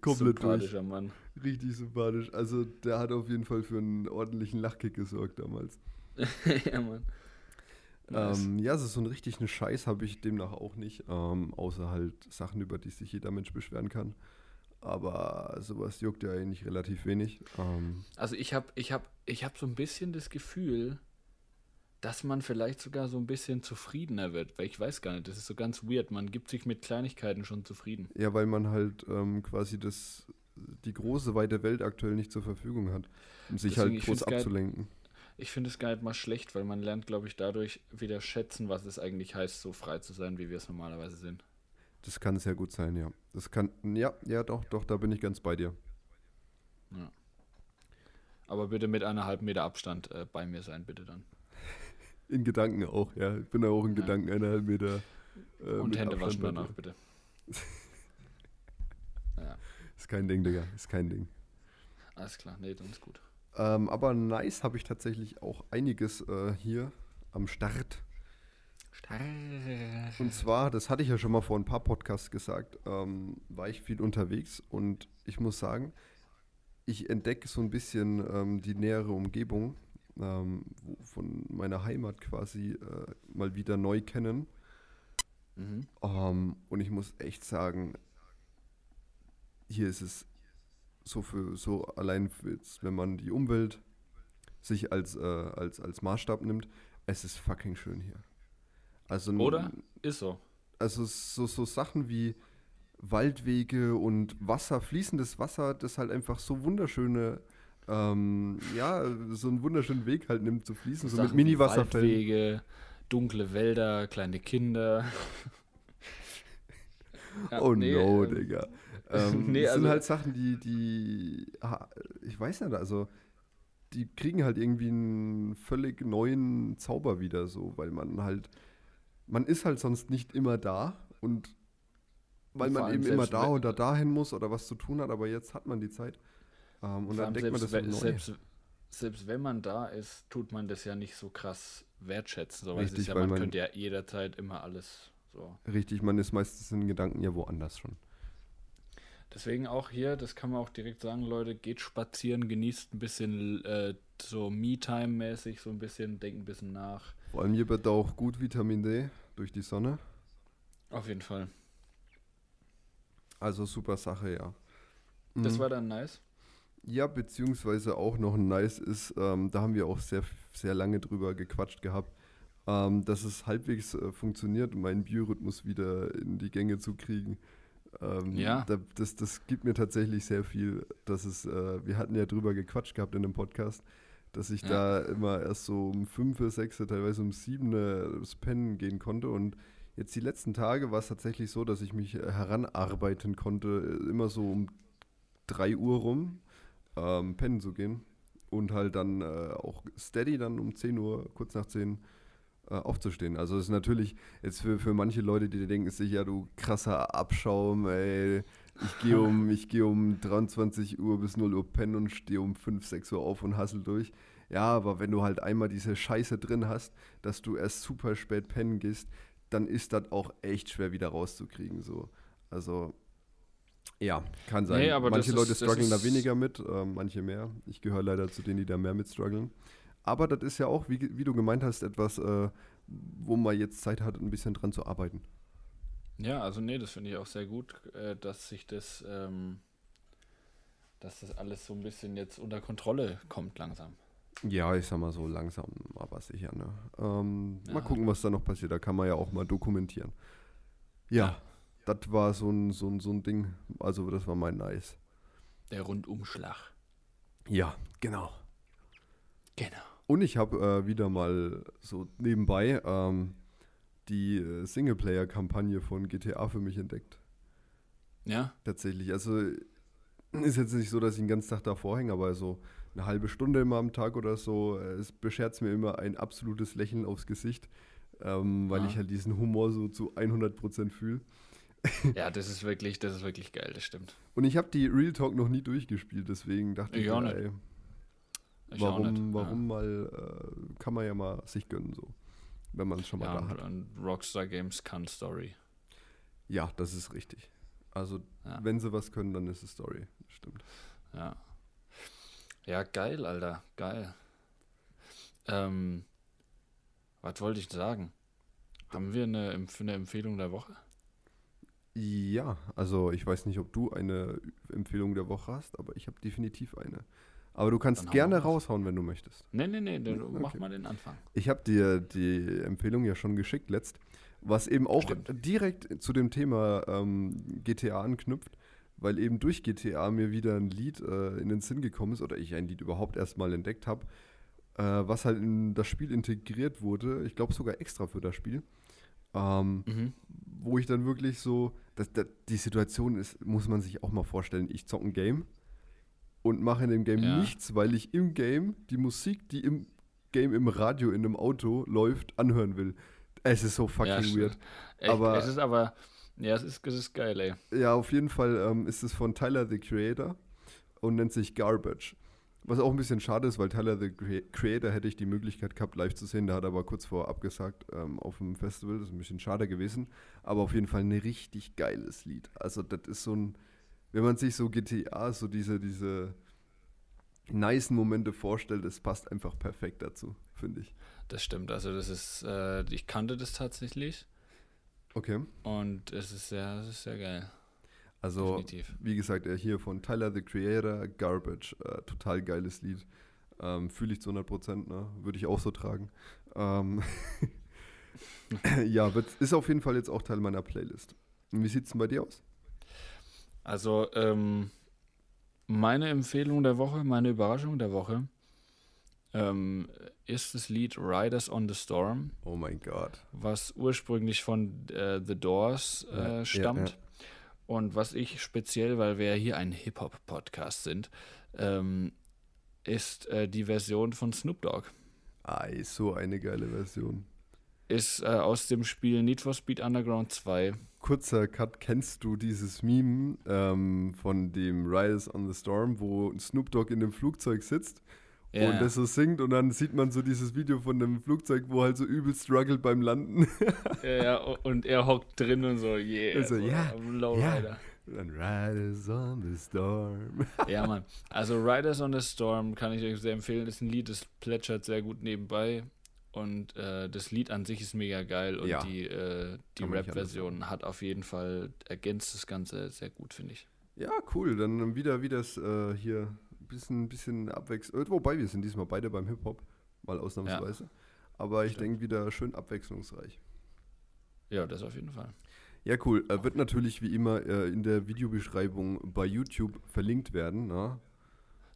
Komplett Sympathischer durch. Mann. Richtig sympathisch. Also der hat auf jeden Fall für einen ordentlichen Lachkick gesorgt damals. (laughs) ja, Mann. Nice. Ähm, ja, also so ein richtig einen Scheiß habe ich demnach auch nicht, ähm, außer halt Sachen, über die sich jeder Mensch beschweren kann. Aber sowas juckt ja eigentlich relativ wenig. Ähm, also ich habe ich hab, ich hab so ein bisschen das Gefühl, dass man vielleicht sogar so ein bisschen zufriedener wird, weil ich weiß gar nicht, das ist so ganz weird. Man gibt sich mit Kleinigkeiten schon zufrieden. Ja, weil man halt ähm, quasi das, die große, weite Welt aktuell nicht zur Verfügung hat, um sich Deswegen, halt groß abzulenken. Geil ich finde es gar nicht mal schlecht, weil man lernt, glaube ich, dadurch wieder schätzen, was es eigentlich heißt, so frei zu sein, wie wir es normalerweise sind. Das kann sehr gut sein, ja. Das kann, ja, ja, doch, doch, da bin ich ganz bei dir. Ja. Aber bitte mit einer halben Meter Abstand äh, bei mir sein, bitte dann. In Gedanken auch, ja. Ich bin auch in ja. Gedanken eineinhalb Meter. Äh, Und Hände Abstand waschen danach, bitte. (laughs) ja. Ist kein Ding, Digga. Ist kein Ding. Alles klar, nee, dann ist gut. Ähm, aber nice habe ich tatsächlich auch einiges äh, hier am Start. Start. Und zwar, das hatte ich ja schon mal vor ein paar Podcasts gesagt, ähm, war ich viel unterwegs und ich muss sagen, ich entdecke so ein bisschen ähm, die nähere Umgebung ähm, von meiner Heimat quasi äh, mal wieder neu kennen. Mhm. Ähm, und ich muss echt sagen, hier ist es so für so allein jetzt, wenn man die Umwelt sich als, äh, als, als Maßstab nimmt, es ist fucking schön hier. Also Oder? Ist so. Also so, so Sachen wie Waldwege und Wasser, fließendes Wasser, das halt einfach so wunderschöne, ähm, ja, so einen wunderschönen Weg halt nimmt zu fließen, so, so mit Mini-Wasserfällen. Waldwege, dunkle Wälder, kleine Kinder. (laughs) ja, oh nee, no, ähm, Digga. (laughs) Ähm, nee, das also, sind halt Sachen, die, die, ich weiß nicht, also die kriegen halt irgendwie einen völlig neuen Zauber wieder so, weil man halt, man ist halt sonst nicht immer da und weil man eben immer da oder dahin muss oder was zu tun hat, aber jetzt hat man die Zeit. Ähm, und dann denkt man das neu. Selbst, selbst wenn man da ist, tut man das ja nicht so krass wertschätzen. So, Richtig, ja, man, man könnte ja jederzeit immer alles so. Richtig, man ist meistens in Gedanken ja woanders schon. Deswegen auch hier, das kann man auch direkt sagen, Leute, geht spazieren, genießt ein bisschen äh, so Me-Time-mäßig, so ein bisschen, denkt ein bisschen nach. Vor allem hier wird auch gut Vitamin D durch die Sonne. Auf jeden Fall. Also super Sache, ja. Das mhm. war dann nice. Ja, beziehungsweise auch noch nice ist, ähm, da haben wir auch sehr, sehr lange drüber gequatscht gehabt, ähm, dass es halbwegs äh, funktioniert, meinen Biorhythmus wieder in die Gänge zu kriegen. Ähm, ja. Da, das, das gibt mir tatsächlich sehr viel. Dass es, äh, wir hatten ja drüber gequatscht gehabt in dem Podcast, dass ich ja. da immer erst so um fünf, sechs, teilweise um sieben das Pennen gehen konnte. Und jetzt die letzten Tage war es tatsächlich so, dass ich mich heranarbeiten konnte, immer so um drei Uhr rum ähm, pennen zu gehen. Und halt dann äh, auch steady dann um 10 Uhr, kurz nach 10 Uhr äh, aufzustehen. Also es ist natürlich jetzt für, für manche Leute, die denken sich, ja du krasser Abschaum, ey, ich gehe (laughs) um, geh um 23 Uhr bis 0 Uhr pennen und stehe um 5, 6 Uhr auf und hassel durch. Ja, aber wenn du halt einmal diese Scheiße drin hast, dass du erst super spät pennen gehst, dann ist das auch echt schwer wieder rauszukriegen. So. Also ja, kann sein. Nee, manche Leute ist, strugglen da weniger mit, äh, manche mehr. Ich gehöre leider zu denen, die da mehr mit strugglen. Aber das ist ja auch, wie, wie du gemeint hast, etwas, äh, wo man jetzt Zeit hat, ein bisschen dran zu arbeiten. Ja, also nee, das finde ich auch sehr gut, äh, dass sich das, ähm, dass das alles so ein bisschen jetzt unter Kontrolle kommt langsam. Ja, ich sag mal so langsam, aber sicher. Ne? Ähm, Ja. Mal gucken, was da noch passiert. Da kann man ja auch mal dokumentieren. Ja, das war so ein, so, ein, so ein Ding. Also, das war mein Nice. Der Rundumschlag. Ja, genau. Genau. Und ich habe äh, wieder mal so nebenbei ähm, die äh, Singleplayer-Kampagne von GTA für mich entdeckt. Ja? Tatsächlich. Also ist jetzt nicht so, dass ich den ganzen Tag davor hänge, aber so eine halbe Stunde immer am Tag oder so, äh, es beschert mir immer ein absolutes Lächeln aufs Gesicht, ähm, weil Ah. ich halt diesen Humor so zu 100% fühle. Ja, das ist wirklich, das ist wirklich geil, das stimmt. Und ich habe die Real Talk noch nie durchgespielt, deswegen dachte ich, Ich auch mir, nicht. ey, auch warum, warum mal, äh, kann man ja mal sich gönnen so, wenn man es schon mal Ja, da ja hat. und, Rockstar Games kann Story. Ja, das ist richtig. Also, Ja. wenn sie was können, dann ist es Story. Stimmt. Ja. Ja, geil, Alter. Geil. Ähm, was wollte ich sagen? Haben wir eine, eine Empfehlung der Woche? Ja, also ich weiß nicht, ob du eine Empfehlung der Woche hast, aber ich habe definitiv eine. Aber du kannst gerne raushauen, wenn du möchtest. Nee, nee, nee, dann Okay. mach mal den Anfang. Ich habe dir die Empfehlung ja schon geschickt letzt, was eben auch Stimmt. direkt zu dem Thema ähm, GTA anknüpft, weil eben durch GTA mir wieder ein Lied äh, in den Sinn gekommen ist oder ich ein Lied überhaupt erstmal entdeckt habe, äh, was halt in das Spiel integriert wurde, ich glaube sogar extra für das Spiel. Ähm, Mhm. wo ich dann wirklich so, das, das, die Situation ist, muss man sich auch mal vorstellen, ich zocke ein Game und mache in dem Game Ja. nichts, weil ich im Game die Musik, die im Game im Radio in einem Auto läuft, anhören will. Es ist so fucking stimmt. weird. Echt, Aber- es ist aber, ja, es ist, es ist geil, ey. Ja, auf jeden Fall ähm, ist es von Tyler the Creator und nennt sich Garbage. Was auch ein bisschen schade ist, weil Tyler the Crea- Creator hätte ich die Möglichkeit gehabt, live zu sehen. Der hat aber kurz vor abgesagt ähm, auf dem Festival. Das ist ein bisschen schade gewesen. Aber auf jeden Fall ein richtig geiles Lied. Also, das ist so ein, wenn man sich so GTA, so diese, diese nicen Momente vorstellt, das passt einfach perfekt dazu, finde ich. Das stimmt. Also, das ist, äh, ich kannte das tatsächlich Okay. und es ist sehr, es ist sehr geil. Also, Definitiv. wie gesagt, er hier von Tyler the Creator, Garbage, äh, total geiles Lied. Ähm, Fühle ich zu 100 Prozent, ne? würde ich auch so tragen. Ähm (laughs) ja, ist auf jeden Fall jetzt auch Teil meiner Playlist. Und wie sieht es denn bei dir aus? Also, ähm, meine Empfehlung der Woche, meine Überraschung der Woche ähm, ist das Lied Riders on the Storm, Oh mein Gott. was ursprünglich von äh, The Doors Ja, ja, äh, stammt. ja. Und was ich speziell, weil wir ja hier ein Hip-Hop-Podcast sind, ähm, ist äh, die Version von Snoop Dogg. Ah, ist so eine geile Version. Ist äh, aus dem Spiel Need for Speed Underground 2. Kurzer Cut, kennst du dieses Meme ähm, von dem Riders on the Storm, wo Snoop Dogg in dem Flugzeug sitzt Ja, und das so singt und dann sieht man so dieses Video von dem Flugzeug, wo halt so übel struggelt beim Landen. (laughs) ja, ja, und er hockt drin und so, yeah. Also, so, ja, Lowrider. Dann Riders on the Storm. (laughs) Ja, Mann. Also Riders on the Storm kann ich euch sehr empfehlen. Ist ein Lied, das plätschert sehr gut nebenbei. Und äh, das Lied an sich ist mega geil. Und Ja. die, äh, die Rap-Version hat auf jeden Fall, ergänzt das Ganze sehr gut, finde ich. Ja, cool. Dann wieder, wie das äh, hier bisschen, bisschen abwechselnd. Wobei wir sind diesmal beide beim Hip-Hop, mal ausnahmsweise. Aber ich denke wieder schön abwechslungsreich. Ja, das auf jeden Fall. Ja, cool. Äh, wird natürlich wie immer äh, in der Videobeschreibung bei YouTube verlinkt werden. Na?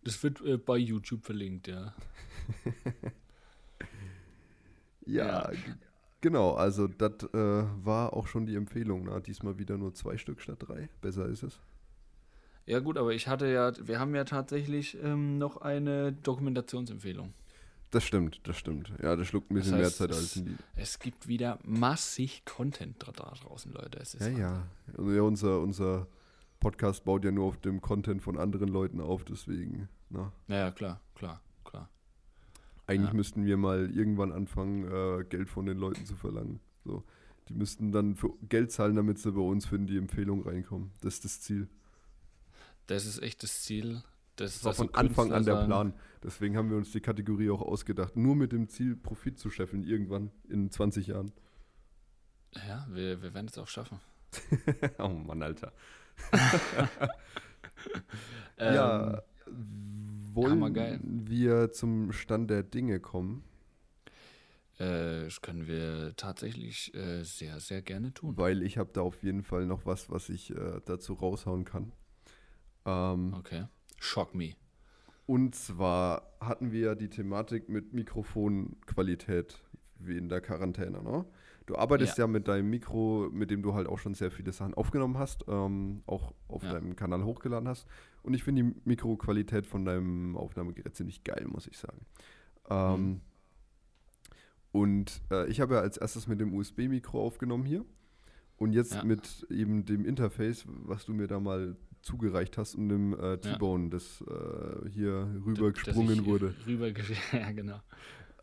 Das wird äh, bei YouTube verlinkt, ja. (laughs) Ja, Ja. genau. Also, das äh, war auch schon die Empfehlung. Na? Diesmal wieder nur zwei Stück statt drei. Besser ist es. Ja, gut, aber ich hatte ja, wir haben ja tatsächlich ähm, noch eine Dokumentationsempfehlung. Das stimmt, das stimmt. Ja, das schluckt ein Das bisschen mehr heißt, Zeit es- als ein Lied. Es gibt wieder massig Content da draußen, Leute. Es ist Ja, ja. Also, ja unser, unser Podcast baut ja nur auf dem Content von anderen Leuten auf, deswegen. Na. Ja, ja, klar, klar, klar. Eigentlich Ja. müssten wir mal irgendwann anfangen, äh, Geld von den Leuten zu verlangen. So. Die müssten dann für Geld zahlen, damit sie bei uns für die Empfehlung reinkommen. Das ist das Ziel. Das ist echt das Ziel. Das, Das war von Anfang Künstler an der sagen, Plan. Deswegen haben wir uns die Kategorie auch ausgedacht. Nur mit dem Ziel, Profit zu scheffeln, irgendwann in 20 Jahren. Ja, wir, wir werden es auch schaffen. (laughs) oh Mann, Alter. (laughs) Ähm, ja, wollen wir zum Stand der Dinge kommen? Äh, das können wir tatsächlich äh, sehr, sehr gerne tun. Weil ich habe da auf jeden Fall noch was, was ich äh, dazu raushauen kann. Ähm, Okay. Shock me. Und zwar hatten wir ja die Thematik mit Mikrofonqualität wie in der Quarantäne. Ne? Du arbeitest ja. mit deinem Mikro, mit dem du halt auch schon sehr viele Sachen aufgenommen hast, ähm, auch auf Ja. deinem Kanal hochgeladen hast. Und ich finde die Mikroqualität von deinem Aufnahmegerät ziemlich geil, muss ich sagen. Ähm, Mhm. Und äh, ich habe ja als erstes mit dem USB-Mikro aufgenommen hier. Und jetzt Ja. mit eben dem Interface, was du mir da mal zugereicht hast und dem äh, T-Bone, das äh, hier rübergesprungen ich wurde. Rüber (laughs) ja, genau.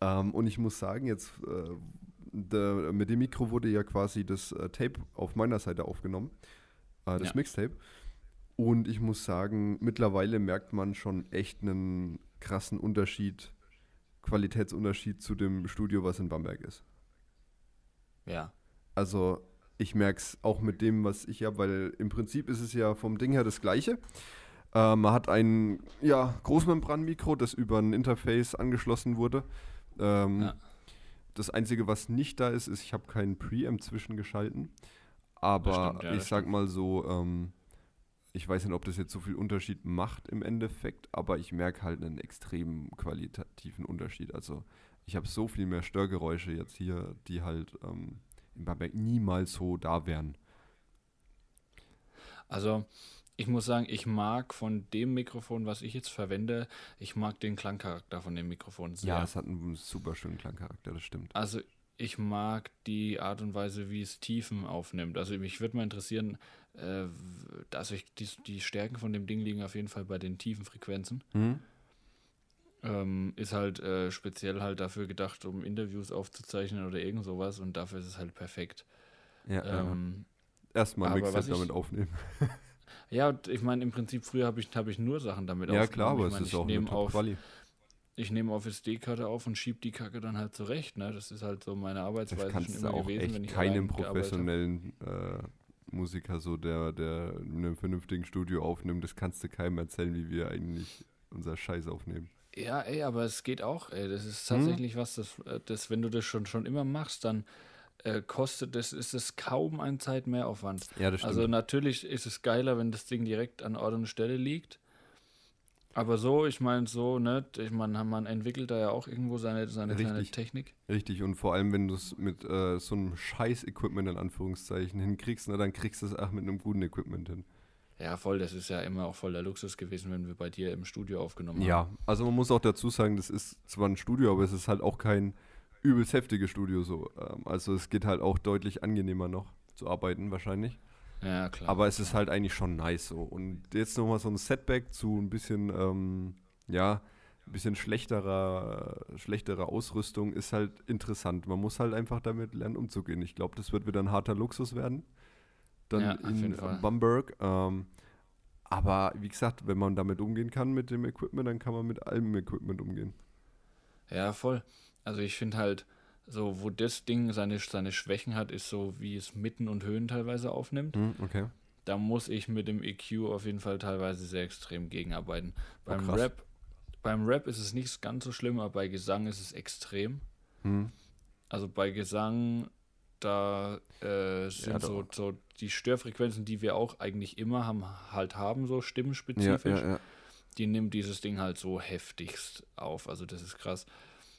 Ähm, und ich muss sagen, jetzt äh, der, mit dem Mikro wurde ja quasi das äh, Tape auf meiner Seite aufgenommen, äh, das Ja. Mixtape. Und ich muss sagen, mittlerweile merkt man schon echt einen krassen Unterschied, Qualitätsunterschied zu dem Studio, was in Bamberg ist. Ja. Also ich merke es auch mit dem, was ich habe, weil im Prinzip ist es ja vom Ding her das gleiche. Äh, man hat ein ja, Großmembran-Mikro, das über ein Interface angeschlossen wurde. Ähm, Ja. Das Einzige, was nicht da ist, ist, ich habe keinen Preamp zwischengeschalten. Aber stimmt, ja, ich sag stimmt. mal so, ähm, ich weiß nicht, ob das jetzt so viel Unterschied macht im Endeffekt, aber ich merke halt einen extremen qualitativen Unterschied. Also ich habe so viel mehr Störgeräusche jetzt hier, die halt ähm, Bamberg niemals so da wären. Also, ich muss sagen, ich mag von dem Mikrofon, was ich jetzt verwende, ich mag den Klangcharakter von dem Mikrofon sehr. Ja, es hat einen super schönen Klangcharakter, das stimmt. Also ich mag die Art und Weise, wie es Tiefen aufnimmt. Also mich würde mal interessieren, äh, also ich, die, die Stärken von dem Ding liegen auf jeden Fall bei den tiefen Frequenzen. Mhm. Ähm, ist halt äh, speziell halt dafür gedacht, um Interviews aufzuzeichnen oder irgend sowas und dafür ist es halt perfekt. Ja, ja. Ähm, Erstmal Mixtape was ich- damit aufnehmen. (laughs) ja, ich meine, im Prinzip früher habe ich, hab ich nur Sachen damit Ja, klar, aber ich es mein, ist ich auch eine auf, Top-Quali. Ich nehme auf SD-Karte auf und schiebe die Kacke dann halt zurecht. Ne? Das ist halt so meine Arbeitsweise Das schon kannst du immer auch gewesen, wenn echt ich keinem professionellen äh, Musiker, so der, der in einem vernünftigen Studio aufnimmt, das kannst du keinem erzählen, wie wir eigentlich unser Scheiß aufnehmen. Ja, ey, aber es geht auch. Ey. Das Hm? ist tatsächlich was, das, äh, das, wenn du das schon, schon immer machst, dann äh, kostet das, ist es kaum ein Zeitmehraufwand. Ja, das Also natürlich ist es geiler, wenn das Ding direkt an Ort und Stelle liegt. Aber so, ich meine, so, ne, ich meine, man entwickelt da ja auch irgendwo seine, seine kleine Richtig. Technik. Richtig, und vor allem, wenn du es mit äh, so einem Scheiß-Equipment in Anführungszeichen hinkriegst, na, dann kriegst du es auch mit einem guten Equipment hin. Ja, voll, das ist ja immer auch voll der Luxus gewesen, wenn wir bei dir im Studio aufgenommen haben. Ja, also man muss auch dazu sagen, das ist zwar ein Studio, aber es ist halt auch kein übelst heftiges Studio so. Ähm, also es geht halt auch deutlich angenehmer noch zu arbeiten wahrscheinlich. Ja, klar. Aber es ist halt eigentlich schon nice so. Und jetzt nochmal so ein Setback zu ein bisschen, ähm, ja, ein bisschen schlechterer, schlechterer Ausrüstung ist halt interessant. Man muss halt einfach damit lernen umzugehen. Ich glaube, das wird wieder ein harter Luxus werden. Dann Ja, auf in. Bamberg. Ähm, aber wie gesagt, wenn man damit umgehen kann mit dem Equipment, dann kann man mit allem Equipment umgehen. Ja, voll. Also ich finde halt, so wo das Ding seine, seine Schwächen hat, ist so, wie es Mitten und Höhen teilweise aufnimmt. Hm, okay. Da muss ich mit dem EQ auf jeden Fall teilweise sehr extrem gegenarbeiten. Beim krass. Rap, beim Rap ist es nicht ganz so schlimm, aber bei Gesang ist es extrem. Hm. Also bei Gesang, da äh, sind Ja, so, so die Störfrequenzen, die wir auch eigentlich immer haben, halt haben, so stimmenspezifisch. ja, ja. Die nimmt dieses Ding halt so heftigst auf. Also das ist krass.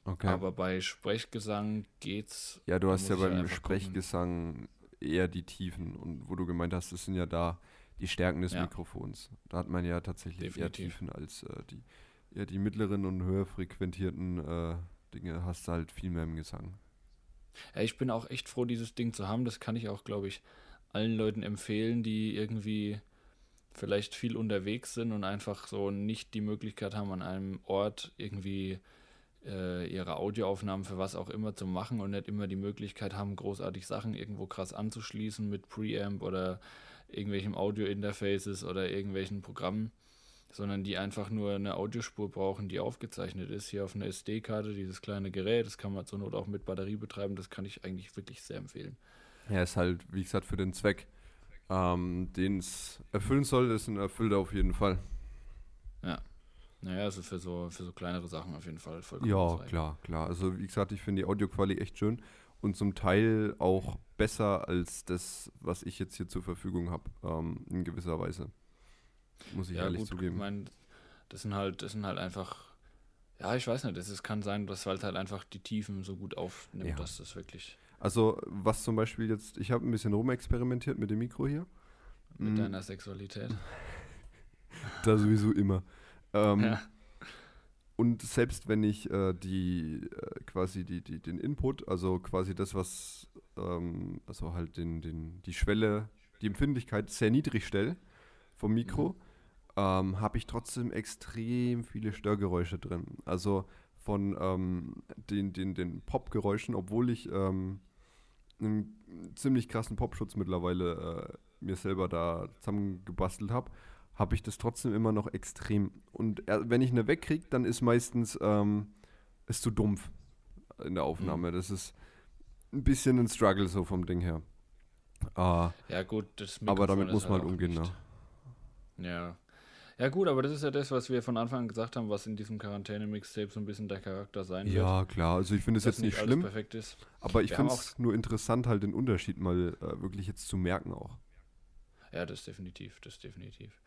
Okay. Aber bei Sprechgesang geht's. Ja, du hast ja beim einfach gucken. Sprechgesang eher die Tiefen und wo du gemeint hast, das sind ja da die Stärken des. Mikrofons. Da hat man ja tatsächlich eher Definitiv. Tiefen als äh, die, eher die mittleren und höher frequentierten äh, Dinge hast du halt viel mehr im Gesang. Ja, ich bin auch echt froh, dieses Ding zu haben. Das kann ich auch, glaube ich, allen Leuten empfehlen, die irgendwie vielleicht viel unterwegs sind und einfach so nicht die Möglichkeit haben, an einem Ort irgendwie äh, ihre Audioaufnahmen für was auch immer zu machen und nicht immer die Möglichkeit haben, großartig Sachen irgendwo krass anzuschließen mit Preamp oder irgendwelchen Audio-Interfaces oder irgendwelchen Programmen, sondern die einfach nur eine Audiospur brauchen, die aufgezeichnet ist, hier auf einer SD-Karte, dieses kleine Gerät, das kann man zur Not auch mit Batterie betreiben, das kann ich eigentlich wirklich sehr empfehlen. Ja, ist halt, wie gesagt, für den Zweck, ähm, den es erfüllen soll, ist ein Erfüller auf jeden Fall. Naja, also für so, für so kleinere Sachen auf jeden Fall vollkommen. Ja, klar, klar. Also wie gesagt, ich finde die Audioqualität echt schön und zum Teil auch besser als das, was ich jetzt hier zur Verfügung habe, ähm, in gewisser Weise. Muss ich ja, ehrlich gut, zugeben. Ich meine, das sind halt, das sind halt einfach, ja, ich weiß nicht, es kann sein, dass halt halt einfach die Tiefen so gut aufnimmt, ja. dass das wirklich. Also, was zum Beispiel jetzt, ich habe ein bisschen rumexperimentiert mit dem Mikro hier. Mit mhm. deiner Sexualität. (laughs) da sowieso immer. Ähm, ja. Und selbst wenn ich äh, die äh, quasi die, die, den Input, also quasi das, was, ähm, also halt den, den, die Schwelle, die Empfindlichkeit sehr niedrig stelle vom Mikro, mhm. Ähm, habe ich trotzdem extrem viele Störgeräusche drin. Also von ähm, den, den, den Popgeräuschen, obwohl ich ähm, einen ziemlich krassen Popschutz mittlerweile äh, mir selber da zusammengebastelt habe, habe ich das trotzdem immer noch extrem. Und äh, wenn ich eine wegkriege, dann ist meistens ähm, ist zu dumpf in der Aufnahme. Mhm. Das ist ein bisschen ein Struggle so vom Ding her. Uh, ja gut, das aber damit muss man halt umgehen. Ne? Ja. Ja gut, aber das ist ja das, was wir von Anfang an gesagt haben, was in diesem Quarantäne-Mixtape so ein bisschen der Charakter sein ja, wird. Ja, klar. Also ich finde es jetzt nicht schlimm. Perfekt ist. Aber ich finde es nur interessant, halt den Unterschied mal äh, wirklich jetzt zu merken auch. Ja, das definitiv, das definitiv.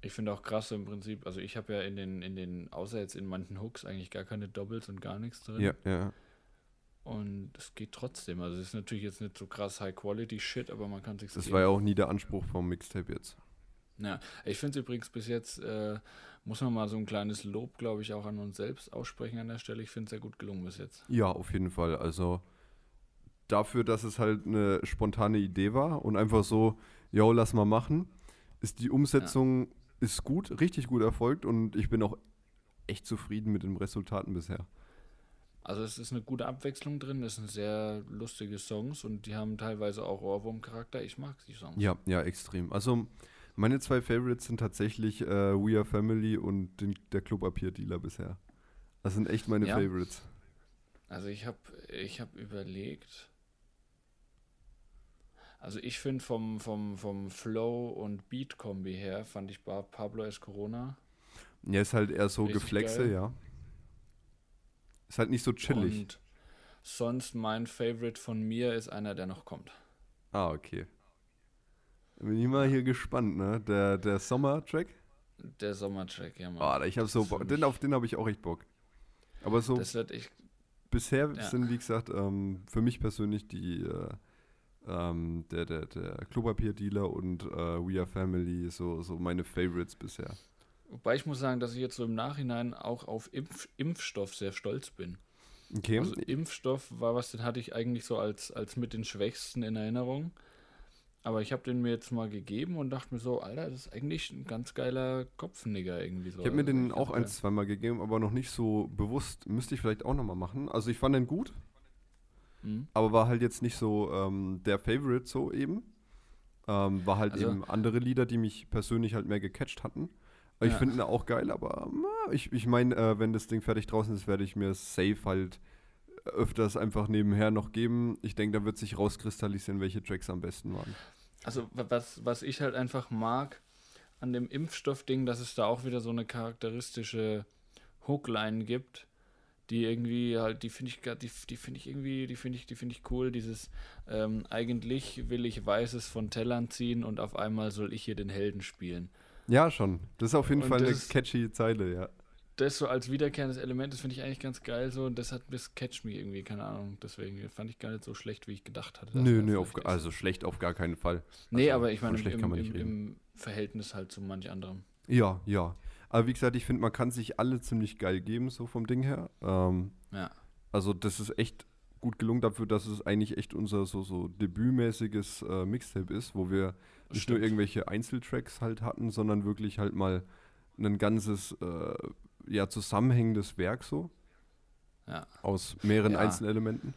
Ich finde auch krass im Prinzip, also ich habe ja in den, in den, außer jetzt in manchen Hooks eigentlich gar keine Doubles und gar nichts drin. Ja, ja. Und es geht trotzdem. Also es ist natürlich jetzt nicht so krass High-Quality-Shit, aber man kann sich Das war ja auch nie der Anspruch vom Mixtape jetzt. Ja, ich finde es übrigens bis jetzt, äh, muss man mal so ein kleines Lob, glaube ich, auch an uns selbst aussprechen an der Stelle. Ich finde es sehr gut gelungen bis jetzt. Ja, auf jeden Fall. Also dafür, dass es halt eine spontane Idee war und einfach so, yo, lass mal machen, ist die Umsetzung ja. ist gut, richtig gut erfolgt und ich bin auch echt zufrieden mit den Resultaten bisher. Also es ist eine gute Abwechslung drin, es sind sehr lustige Songs und die haben teilweise auch Ohrwurm-Charakter. Ich mag die Songs. Ja, ja, extrem. Also meine zwei Favorites sind tatsächlich äh, We Are Family und den, der Klopapier-Dealer bisher. Das sind echt meine ja. Favorites. Also ich habe ich hab überlegt. Also ich finde vom, vom, vom Flow und Beat-Kombi her, fand ich Pablo Escorona. Ja, ist halt eher so Geflexe, geil. ja. Ist halt nicht so chillig. Und sonst mein Favorite von mir ist einer, der noch kommt. Ah, okay. Bin ich mal hier gespannt, ne? Der, der Sommer-Track? Der Sommer-Track, ja, Mann. Oh, ich habe so Bock. Den, auf den habe ich auch echt Bock. Aber so. Das wird ich, bisher ja. sind, wie gesagt, ähm, für mich persönlich die. Äh, ähm, der, der, der Klopapier-Dealer und äh, We Are Family so, so meine Favorites bisher. Wobei ich muss sagen, dass ich jetzt so im Nachhinein auch auf Impf Impfstoff sehr stolz bin. Okay. Also Impfstoff war was, den hatte ich eigentlich so als, als mit den Schwächsten in Erinnerung. Aber ich habe den mir jetzt mal gegeben und dachte mir so, Alter, das ist eigentlich ein ganz geiler Kopfnigger irgendwie so. Ich habe mir den auch ein, zweimal gegeben, aber noch nicht so bewusst. Müsste ich vielleicht auch nochmal machen. Also ich fand den gut, mhm. aber war halt jetzt nicht so ähm, der Favorite so eben. Ähm, war halt also, eben andere Lieder, die mich persönlich halt mehr gecatcht hatten. Ich ja. finde ihn auch geil, aber ich, ich meine, äh, wenn das Ding fertig draußen ist, werde ich mir safe halt öfters einfach nebenher noch geben. Ich denke, da wird sich rauskristallisieren, welche Tracks am besten waren. Also was, was ich halt einfach mag an dem Impfstoffding, dass es da auch wieder so eine charakteristische Hookline gibt, die irgendwie halt, die finde ich die, die finde ich irgendwie, die finde ich, die finde ich cool. Dieses ähm, eigentlich will ich Weißes von Tellern ziehen und auf einmal soll ich hier den Helden spielen. Ja, schon. Das ist auf jeden und Fall eine catchy Zeile, ja das so als wiederkehrendes Element, das finde ich eigentlich ganz geil so und das hat bis Catch Me irgendwie, keine Ahnung. Deswegen fand ich gar nicht so schlecht, wie ich gedacht hatte. Nö, nö, auf, also schlecht auf gar keinen Fall. Nee, also, aber ich meine, im, im, im, Verhältnis halt zu manch anderem. Ja, ja. Aber wie gesagt, ich finde, man kann sich alle ziemlich geil geben, so vom Ding her. Ähm, ja. Also das ist echt gut gelungen dafür, dass es eigentlich echt unser so, so debütmäßiges äh, Mixtape ist, wo wir nicht Stimmt. nur irgendwelche Einzeltracks halt hatten, sondern wirklich halt mal ein ganzes äh, ja, zusammenhängendes Werk so. Ja. Aus mehreren ja. Einzelelementen.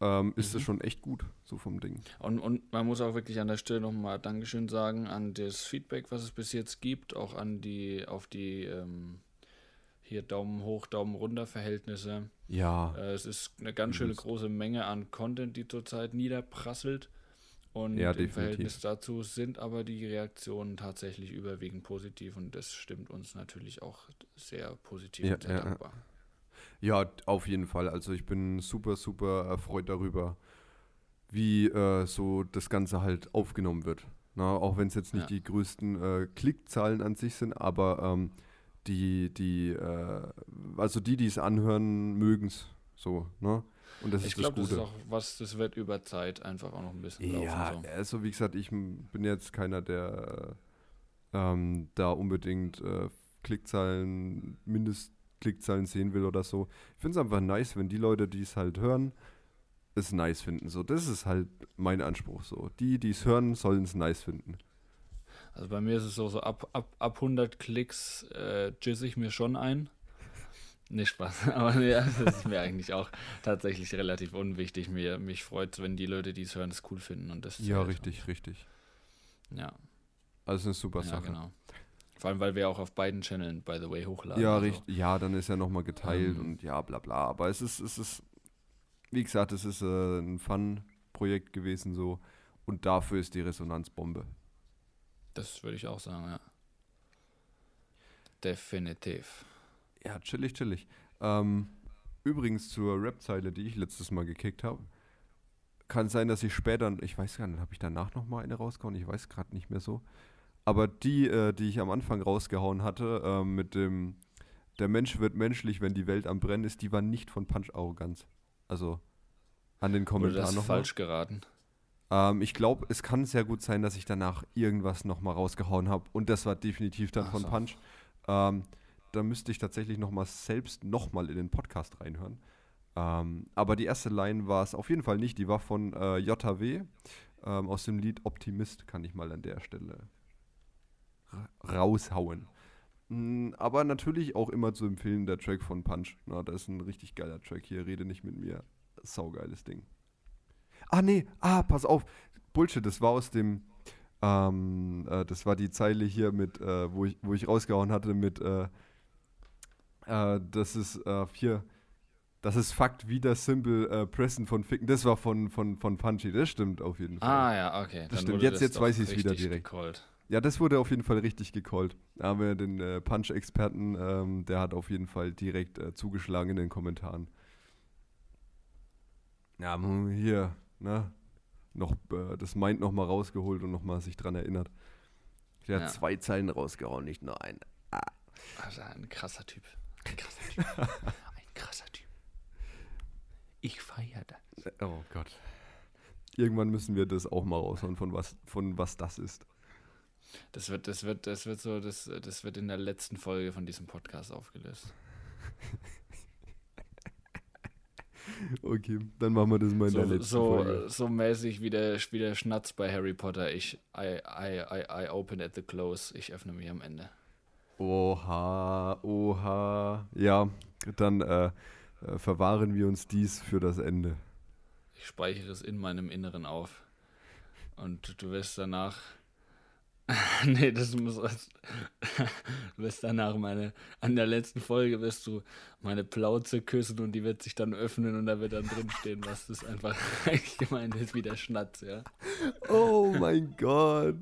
Ähm, ist mhm. das schon echt gut, so vom Ding. Und, und man muss auch wirklich an der Stelle nochmal Dankeschön sagen an das Feedback, was es bis jetzt gibt, auch an die, auf die ähm, hier Daumen hoch, Daumen runter Verhältnisse. Ja. Äh, es ist eine ganz schöne große Menge an Content, die zurzeit niederprasselt. Und Ja, im. Verhältnis dazu sind aber die Reaktionen tatsächlich überwiegend positiv und das stimmt uns natürlich auch sehr positiv Ja, und sehr ja, ja. dankbar. Ja, auf jeden Fall. Also ich bin super, super erfreut darüber, wie äh, so das Ganze halt aufgenommen wird. Na, auch wenn es jetzt nicht Ja. die größten äh, Klickzahlen an sich sind, aber ähm, die, die, äh, also die, die es anhören, mögen es so, ne? Und das Ich ist das glaube, das ist auch was, das wird über Zeit einfach auch noch ein bisschen Ja, laufen. So. also wie gesagt, ich bin jetzt keiner, der äh, ähm, da unbedingt äh, Klickzahlen, Mindestklickzahlen sehen will oder so. Ich finde es einfach nice, wenn die Leute, die es halt hören, es nice finden. So, das ist halt mein Anspruch. So, die, die es hören, sollen es nice finden. Also bei mir ist es so, so ab, ab, ab 100 Klicks äh, jizz ich mir schon ein. Nicht Spaß, (laughs) aber ja, das ist mir eigentlich auch tatsächlich relativ unwichtig. Mir, mich freut wenn die Leute, die es hören, es cool finden und das Ja, richtig, richtig. Ja, Also eine super ja Sache. genau. Vor allem, weil wir auch auf beiden Channeln, by the way, hochladen. Ja, also, richtig. Ja, dann ist ja nochmal geteilt Ähm. und ja, bla bla. Aber es ist, es ist, wie gesagt, es ist äh, ein Fun-Projekt gewesen so. Und dafür ist die Resonanz Bombe. Das würde ich auch sagen, ja. Definitiv. Ja, chillig, chillig. Ähm, übrigens zur Rap-Zeile, die ich letztes Mal gekickt habe. Kann sein, dass ich später, ich weiß gar nicht, habe ich danach nochmal eine rausgehauen? Ich weiß gerade nicht mehr so. Aber die, äh, die ich am Anfang rausgehauen hatte, ähm, mit dem, der Mensch wird menschlich, wenn die Welt am Brennen ist, die war nicht von Punch Arroganz. Also an den Kommentaren das noch falsch geraten? Ähm, ich glaube, es kann sehr gut sein, dass ich danach irgendwas nochmal rausgehauen habe. Und das war definitiv dann Ach von so. Punch. Ähm, da müsste ich tatsächlich nochmal selbst nochmal in den Podcast reinhören. Ähm, aber die erste Line war es auf jeden Fall nicht. Die war von äh, JW ähm, aus dem Lied Optimist, kann ich mal an der Stelle ra- raushauen. Mm, aber natürlich auch immer zu empfehlen, der Track von Punch. Na, das ist ein richtig geiler Track hier. Rede nicht mit mir. Saugeiles Ding. Ah, nee, ah, pass auf. Bullshit, das war aus dem, ähm, äh, das war die Zeile hier mit, äh, wo, ich, wo ich rausgehauen hatte mit, äh, äh, das ist äh, hier, das ist Fakt wie das Simple äh, Pressen von Ficken. Das war von, von, von Punchy, das stimmt auf jeden Fall. Ah ja, okay. Das dann stimmt. Jetzt- das jetzt weiß ich's wieder richtig direkt. gecallt. Ja, das wurde auf jeden Fall richtig gecallt. Da haben wir den äh, Punch-Experten, ähm, der hat auf jeden Fall direkt äh, zugeschlagen in den Kommentaren. Ja, hier, ne? Noch äh, das Mind nochmal rausgeholt und nochmal sich dran erinnert. Der Ja. hat zwei Zeilen rausgehauen, nicht nur eine. Also ein krasser Typ. Ein krasser Typ. (laughs) ein krasser Typ. Ich feiere das. Oh Gott. Irgendwann müssen wir das auch mal raushauen, von was, von was das ist. Das wird, das wird, das wird so, das, das wird in der letzten Folge von diesem Podcast aufgelöst. (laughs) Okay, dann machen wir das mal in der So, letzten so, Folge. so mäßig wie der, wie der Schnatz bei Harry Potter. Ich, I, I, I, I open at the close. Ich öffne mich am Ende. Oha, oha. Ja, dann äh, äh, verwahren wir uns dies für das Ende. Ich speichere es in meinem Inneren auf. Und du wirst danach. (laughs) nee, das muss. du wirst danach meine. An der letzten Folge wirst du meine Plauze küssen und die wird sich dann öffnen und da wird dann drin stehen, was das einfach (laughs) eigentlich gemeint ist, wie der Schnatz, ja. Oh mein Gott.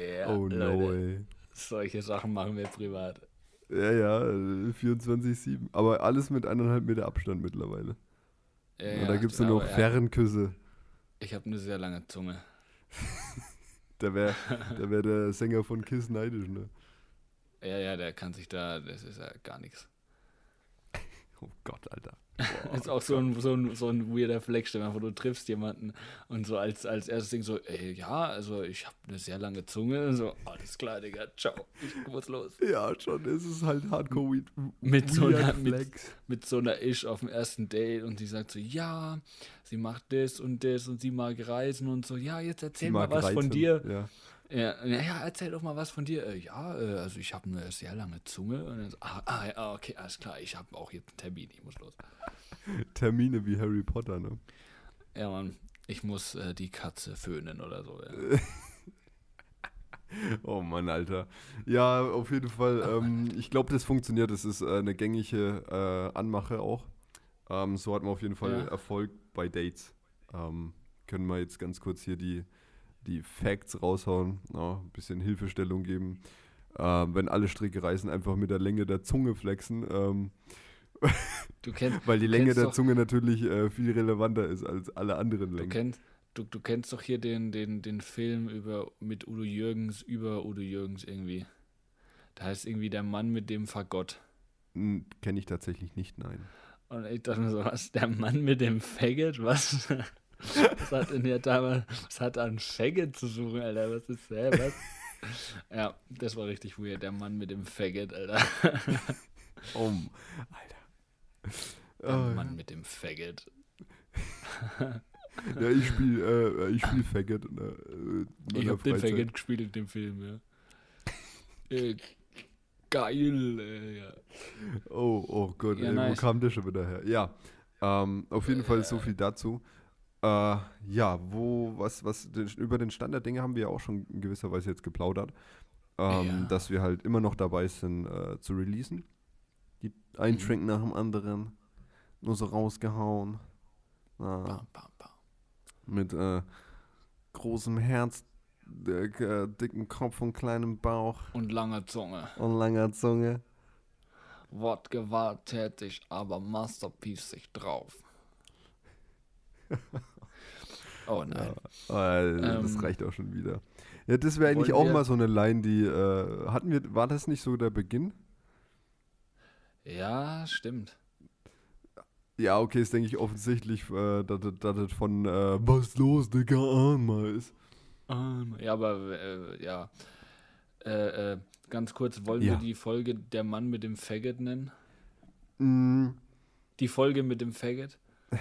Ja Oh no, Leute, ey. Solche Sachen machen wir privat. Ja, ja, äh, 24-7. Aber alles mit eineinhalb Meter Abstand mittlerweile. Ja, Und da gibt es nur noch er- Fernküsse. Ich habe eine sehr lange Zunge. (laughs) Da wäre da wär der Sänger von Kiss neidisch, ne? Ja, ja, der kann sich da, das ist ja gar nichts. Oh Gott, Alter. Ist auch so ein, so ein, so ein weirder Fleck, stell dir mal vor, du triffst jemanden und so als, als erstes Ding so, ey, ja, also ich habe eine sehr lange Zunge. Und so, alles klar, Digga, ciao, ich muss los. Ja, schon, es ist halt Hardcore weird, Mit so einer- mit-. Mit so einer Isch auf dem ersten Date und sie sagt so, ja, sie macht das und das und sie mag reisen und so, ja, jetzt erzähl mal was von reiten, dir. Ja. Ja, ja, erzähl doch mal was von dir. Äh, ja, äh, also ich habe eine sehr lange Zunge. Und dann so, ah, ah, okay, alles klar, ich habe auch jetzt einen Termin, ich muss los. (laughs) Termine wie Harry Potter, ne? Ja, Mann, ich muss äh, die Katze föhnen oder so. Ja. (laughs) Oh Mann, Alter. Ja, auf jeden Fall. Ähm, ich glaube, das funktioniert. Das ist äh, eine gängige äh, Anmache auch. Ähm, so hat man auf jeden Fall Ja. Erfolg bei Dates. Ähm, können wir jetzt ganz kurz hier die, die Facts raushauen, ja, ein bisschen Hilfestellung geben. Ähm, wenn alle Stricke reißen, einfach mit der Länge der Zunge flexen. Ähm, Du kennst, (laughs) weil die du Länge der Zunge natürlich äh, viel relevanter ist als alle anderen Du Längen. kennst, du, du kennst doch hier den, den, den Film über mit Udo Jürgens, über Udo Jürgens irgendwie. Da heißt irgendwie der Mann mit dem Fagott. Hm, Kenne ich tatsächlich nicht, nein. Und ich dachte mir so, was, der Mann mit dem Faggot? Was? (laughs) Was hat denn der damals, was hat an Faggot zu suchen, Alter? Was ist, hä, was? (laughs) Ja, das war richtig weird, der Mann mit dem Faggot, Alter. Oh, (laughs) Alter. Der Oh, Mann mit dem Faggot. (laughs) ja, ich spiele äh, ich spiel Faggot. äh, Ich hab den. Faggot gespielt in dem Film, ja. Äh, geil, äh, ja. Oh, oh Gott, Ja, ey, nice. wo kam der schon wieder her? Ja, ähm, auf jeden Fall so viel dazu. Äh, ja, wo, was, was, den, über den Stand der Dinge haben wir ja auch schon in gewisser Weise jetzt geplaudert. Ähm, Ja. Dass wir halt immer noch dabei sind, äh, zu releasen. Die, ein Mhm. Track nach dem anderen. Nur so rausgehauen. Ah, Bam, bam, bam. mit äh, großem Herz, äh, dicken Kopf und kleinem Bauch Und langer Zunge. und langer Zunge. Wort gewalttätig, aber Masterpiece sich drauf. (laughs) Oh nein. Äh, das Ähm, reicht auch schon wieder. Ja, das wäre eigentlich auch mal so eine Line, die äh, hatten wir, war das nicht so der Beginn? Ja, stimmt. Ja, okay, ist denke ich offensichtlich, äh, dass das- von äh, Was los, Digga, an mal ist. Ja, aber äh, ja. Äh, äh, ganz kurz, wollen Ja. wir die Folge Der Mann mit dem Faggot nennen? Mm, Die Folge mit dem Faggot? (laughs)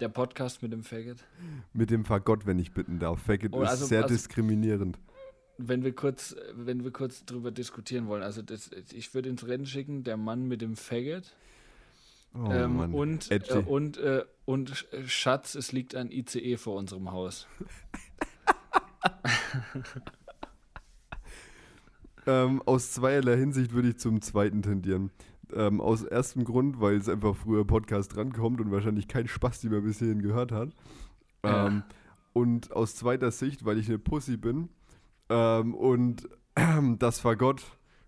Der Podcast mit dem Faggot? mit dem Fagott, wenn ich bitten darf. Faggot Oh, ist also- sehr also- diskriminierend. Wenn wir kurz, wenn wir kurz drüber diskutieren wollen, also das, ich würde ins Rennen schicken, der Mann mit dem Faggot. Oh, ähm, Mann. und, äh, und, äh, und Sch- Schatz, es liegt ein ICE vor unserem Haus. (laughs) (laughs) Ähm, aus zweierlei Hinsicht würde ich zum zweiten tendieren. Ähm, aus erstem Grund, weil es einfach früher Podcast drankommt und wahrscheinlich kein Spaß, die man bis hierhin gehört hat. Ja. Ähm, und aus zweiter Sicht, weil ich eine Pussy bin ähm, und (clears throat) das Fagott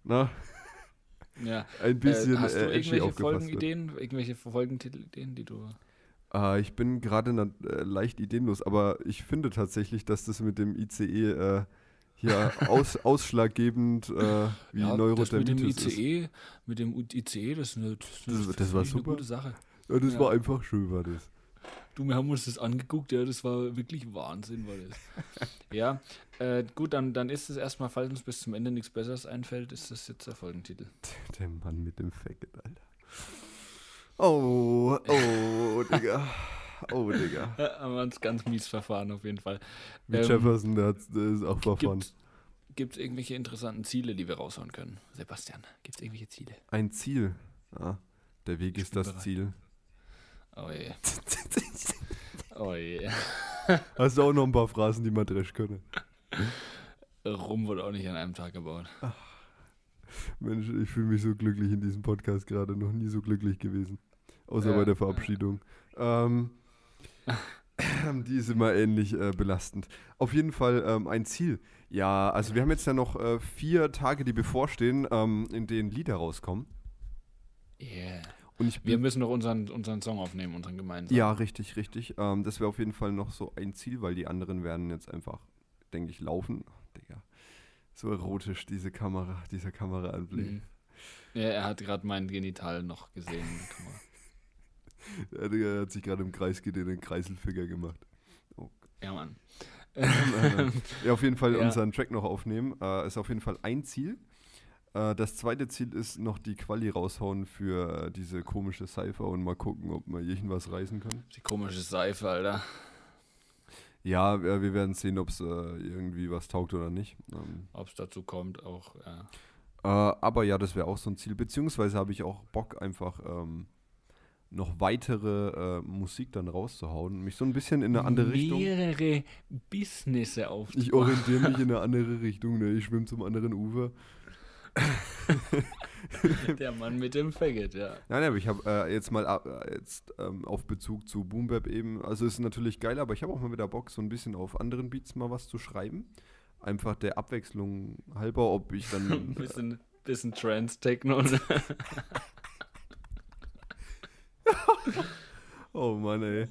na, Ja. (laughs) ein bisschen äh, hast du äh, irgendwelche aufgefasst wird. Folgenideen, irgendwelche Folgentitelideen, die du. Äh, ich bin gerade äh, leicht ideenlos, aber ich finde tatsächlich, dass das mit dem ICE äh, hier aus, ausschlaggebend äh, wie ja, das mit dem Neurodermitis ist. ICE, mit dem ICE, das ist eine, das eine, Das- das war super. gute Sache. Ja, das Ja. war einfach schön, war das. Du, wir haben uns das angeguckt, ja, das war wirklich Wahnsinn, war das. (laughs) ja, äh, gut, dann, dann ist es erstmal, falls uns bis zum Ende nichts Besseres einfällt, ist das jetzt der Folgentitel. (laughs) Der Mann mit dem Faggot, Alter. Oh, oh, (laughs) Digga. Oh, Digga. (laughs) Ja, haben wir uns ganz mies verfahren auf jeden Fall. Mit Ähm, Jefferson, der, der ist auch verfahren. Gibt es irgendwelche interessanten Ziele, die wir raushauen können? Sebastian, gibt es irgendwelche Ziele? Ein Ziel. Ja, der Weg ist das bereit. Ziel. Oh je. (laughs) Oh je. Hast du auch noch ein paar Phrasen, die man dresch können? Rum wurde auch nicht an einem Tag gebaut. Mensch, ich fühle mich so glücklich in diesem Podcast gerade. Noch nie so glücklich gewesen. Außer Ja, bei der ja. Verabschiedung. Ähm, (laughs) die ist immer ähnlich äh, belastend. Auf jeden Fall ähm, ein Ziel. Ja, also wir haben jetzt ja noch äh, vier Tage, die bevorstehen, ähm, in denen Lieder rauskommen. Yeah. Und ich Wir müssen noch unseren, unseren Song aufnehmen, unseren gemeinsamen. ja, richtig, richtig. Ähm, das wäre auf jeden Fall noch so ein Ziel, weil die anderen werden jetzt einfach, denke ich, laufen. Ach, Digga. So erotisch, diese Kamera, dieser Kameraanblick. Mhm. Ja, er hat gerade mein Genital noch gesehen. in der Kamera. Ja, Digga, er hat sich gerade im Kreis gedreht, den Kreiselfinger gemacht. Ja, Mann. (laughs) Ja, auf jeden Fall Ja. unseren Track noch aufnehmen. Äh, ist auf jeden Fall ein Ziel. Äh, das zweite Ziel ist noch die Quali raushauen für äh, diese komische Cypher und mal gucken, ob wir irgendwas reißen können. Die komische Seife, Alter. Ja, wir, wir werden sehen, ob es äh, irgendwie was taugt oder nicht. Ähm, Ob es dazu kommt, auch. Ja. äh, aber ja, das wäre auch so ein Ziel. Beziehungsweise habe ich auch Bock, einfach ähm, noch weitere äh, Musik dann rauszuhauen. Mich so ein bisschen in eine andere Richtung. Mehrere Businesse aufzubauen. Ich (laughs) orientiere mich in eine andere Richtung. Ne? Ich schwimme zum anderen Ufer. (laughs) Der Mann mit dem Faggot, ja. Nein, aber ich habe äh, jetzt mal äh, jetzt ähm, auf Bezug zu Boom Bap eben, also ist natürlich geil, aber ich habe auch mal wieder Bock, so ein bisschen auf anderen Beats mal was zu schreiben. Einfach der Abwechslung halber, ob ich dann. ein (laughs) bisschen, bisschen Trance-Techno. (laughs) oh Mann, ey.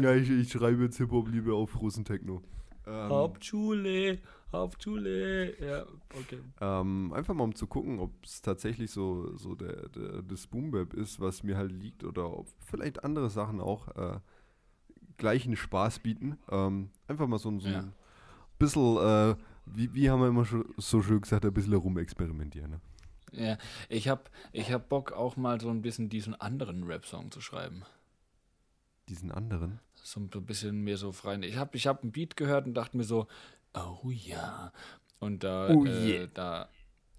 Ja, ich, ich schreibe jetzt Hip-Hop-Liebe auf Russen-Techno. Ähm, Hauptschule, Hauptschule. Ja, okay. Ähm, einfach mal um zu gucken, ob es tatsächlich so, so der, der, das Boombap ist, was mir halt liegt, oder ob vielleicht andere Sachen auch äh, gleichen Spaß bieten. Ähm, einfach mal so, so ja. ein bisschen, äh, wie, wie haben wir immer so schön gesagt, ein bisschen rumexperimentieren. Ne? Ja, ich hab, ich hab Bock auch mal so ein bisschen diesen anderen Rap-Song zu schreiben. Diesen anderen? So ein bisschen mehr so frei. Ich habe ich hab einen Beat gehört und dachte mir so, oh ja. Und da, oh yeah. äh, da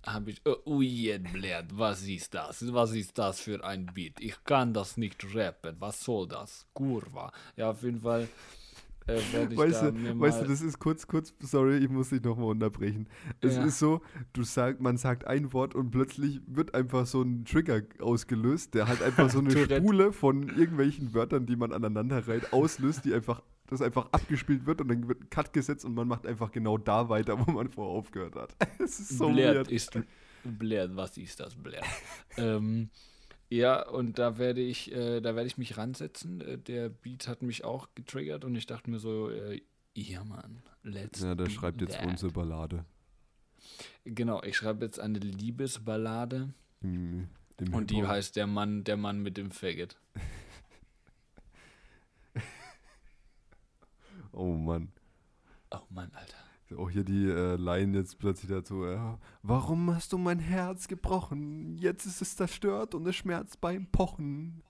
habe ich, oh, oh yeah, Blair, was ist das? Was ist das für ein Beat? Ich kann das nicht rappen. Was soll das? Kurva. Ja, auf jeden Fall äh, weißt, du, weißt du, das ist kurz, kurz, sorry, ich muss dich nochmal unterbrechen. Es ja. ist so, du sag, man sagt ein Wort und plötzlich wird einfach so ein Trigger ausgelöst, der halt einfach so (laughs) eine Spule von irgendwelchen Wörtern, die man aneinander reiht, auslöst, die einfach, das einfach abgespielt wird und dann wird ein Cut gesetzt und man macht einfach genau da weiter, wo man vorher aufgehört hat. (laughs) Es ist so Blärt ist, Blärt, was ist das, Blärt? (laughs) ähm, ja, und da werde ich, äh, da werde ich mich ransetzen. Äh, der Beat hat mich auch getriggert und ich dachte mir so, äh, ja Mann, let's Ja, der schreibt jetzt that. unsere Ballade. Genau, ich schreibe jetzt eine Liebesballade. Im, im und die heißt der Mann, der Mann mit dem Faggot. (laughs) oh Mann. Oh Mann, Alter. Auch hier die äh, Line jetzt plötzlich dazu. Ja, Warum hast du mein Herz gebrochen? Jetzt ist es zerstört und es schmerzt beim Pochen.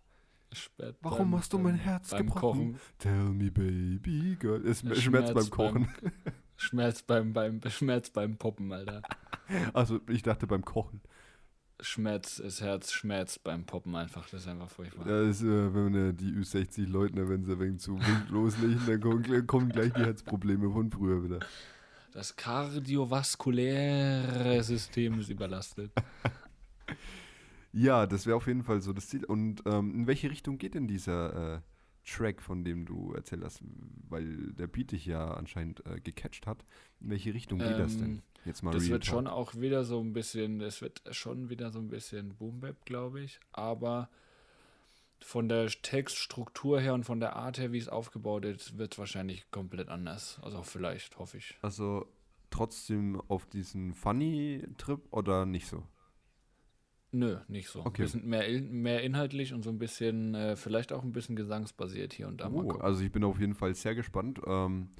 Spät Warum beim, hast du mein Herz gebrochen? Kochen. Tell me, baby girl. Es schmerzt, schmerzt beim Kochen. (laughs) Beim, Schmerz beim, beim, Schmerz beim Poppen, Alter. (laughs) Also, ich dachte beim Kochen. Schmerz, das Herz schmerzt beim Poppen einfach. Das ist einfach furchtbar. Das ist, äh, wenn man, äh, die Ü60-Leute, wenn sie wegen zu wild loslegen, dann kommen, kommen gleich die Herzprobleme von früher wieder. Das kardiovaskuläre System ist überlastet. (laughs) ja, das wäre auf jeden Fall so das Ziel. Und ähm, in welche Richtung geht denn dieser äh, Track, von dem du erzählt hast? Weil der Beat dich ja anscheinend äh, gecatcht hat. In welche Richtung geht ähm, das denn? Ähm, Jetzt mal das wird schon auch wieder so ein bisschen, es wird schon wieder so ein bisschen Boom Bap, glaube ich. Aber von der Textstruktur her und von der Art her, wie es aufgebaut ist, wird es wahrscheinlich komplett anders. Also vielleicht, hoffe ich. Also trotzdem auf diesen Funny-Trip oder nicht so? Nö, nicht so. Okay. Ein bisschen mehr, mehr inhaltlich und so ein bisschen, äh, vielleicht auch ein bisschen gesangsbasiert hier und da. Oh, also ich bin auf jeden Fall sehr gespannt. Ähm,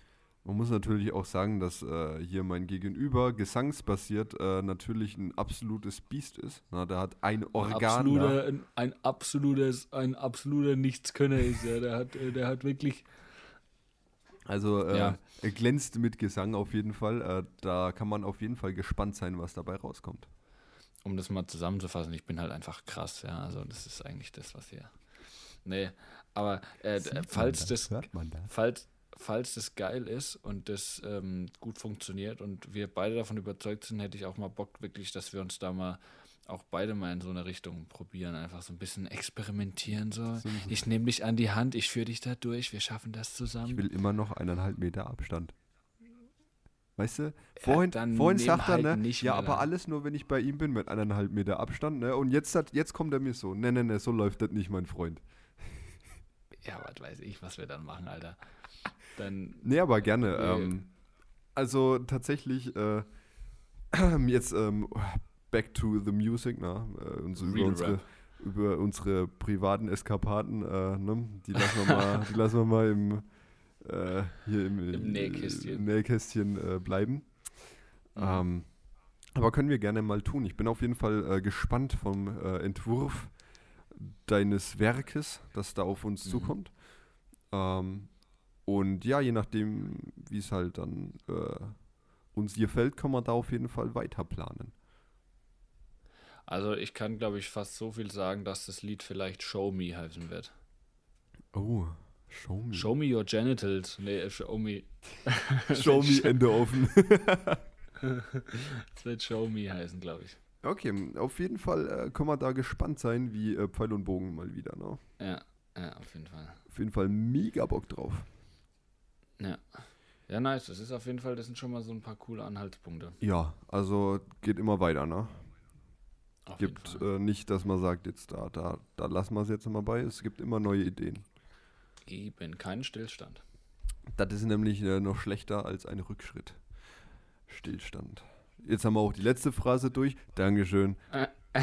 man muss natürlich auch sagen, dass äh, hier mein Gegenüber gesangsbasiert äh, natürlich ein absolutes Biest ist. Na, der hat ein Organ. Absolute, ein, ein, absolutes, ein absoluter Nichtskönner ist er. Der hat, der hat wirklich. Also äh, ja. er glänzt mit Gesang auf jeden Fall. Äh, da kann man auf jeden Fall gespannt sein, was dabei rauskommt. Um das mal zusammenzufassen, ich bin halt einfach krass, ja. Also das ist eigentlich das, was hier. Nee, aber äh, falls das, das falls, falls das geil ist und das ähm, gut funktioniert und wir beide davon überzeugt sind, hätte ich auch mal Bock, wirklich, dass wir uns da mal auch beide mal in so eine Richtung probieren, einfach so ein bisschen experimentieren. So. Ich nehme dich an die Hand, ich führe dich da durch, wir schaffen das zusammen. Ich will immer noch eineinhalb Meter Abstand. Weißt du, vorhin, ja, vorhin sagt er, halt ne, ja, aber alles nur, wenn ich bei ihm bin mit eineinhalb Meter Abstand, ne, und jetzt, hat, jetzt kommt er mir so, ne, ne, ne, so läuft das nicht, mein Freund. Ja, was weiß ich, was wir dann machen, Alter. Dann, nee, aber gerne. Nee. Ähm, also tatsächlich, äh, (clears throat) jetzt ähm, back to the music, na, äh, und so über unsere, über unsere privaten Eskapaden, äh, ne? die, lassen wir mal, die lassen wir mal im, äh, hier im, Im Nähkästchen, Nähkästchen äh, bleiben. Mhm. Ähm, aber können wir gerne mal tun. Ich bin auf jeden Fall äh, gespannt vom Entwurf deines Werkes, das da auf uns mhm. zukommt. Ähm, und ja, je nachdem, wie es halt dann äh, uns gefällt, kann man da auf jeden Fall weiter planen. Also ich kann, glaube ich, fast so viel sagen, dass das Lied vielleicht Show Me heißen wird. Oh, Show Me. Show Me Your Genitals. Nee, Show Me. (laughs) show Me Ende offen. Es wird Show Me heißen, glaube ich. Okay, auf jeden Fall äh, können wir da gespannt sein, wie äh, Pfeil und Bogen mal wieder, ne? Ja, ja, auf jeden Fall. Auf jeden Fall mega Bock drauf. Ja. Ja, nice. Das ist auf jeden Fall, das sind schon mal so ein paar coole Anhaltspunkte. Ja, also geht immer weiter, ne? Auf Gibt äh, nicht, dass man sagt, jetzt da, da, da lassen wir es jetzt mal bei. Es gibt immer neue Ideen. Eben, keinen Stillstand. Das ist nämlich äh, noch schlechter als ein Rückschritt. Stillstand. Jetzt haben wir auch die letzte Phrase durch. Dankeschön. (laughs) Auch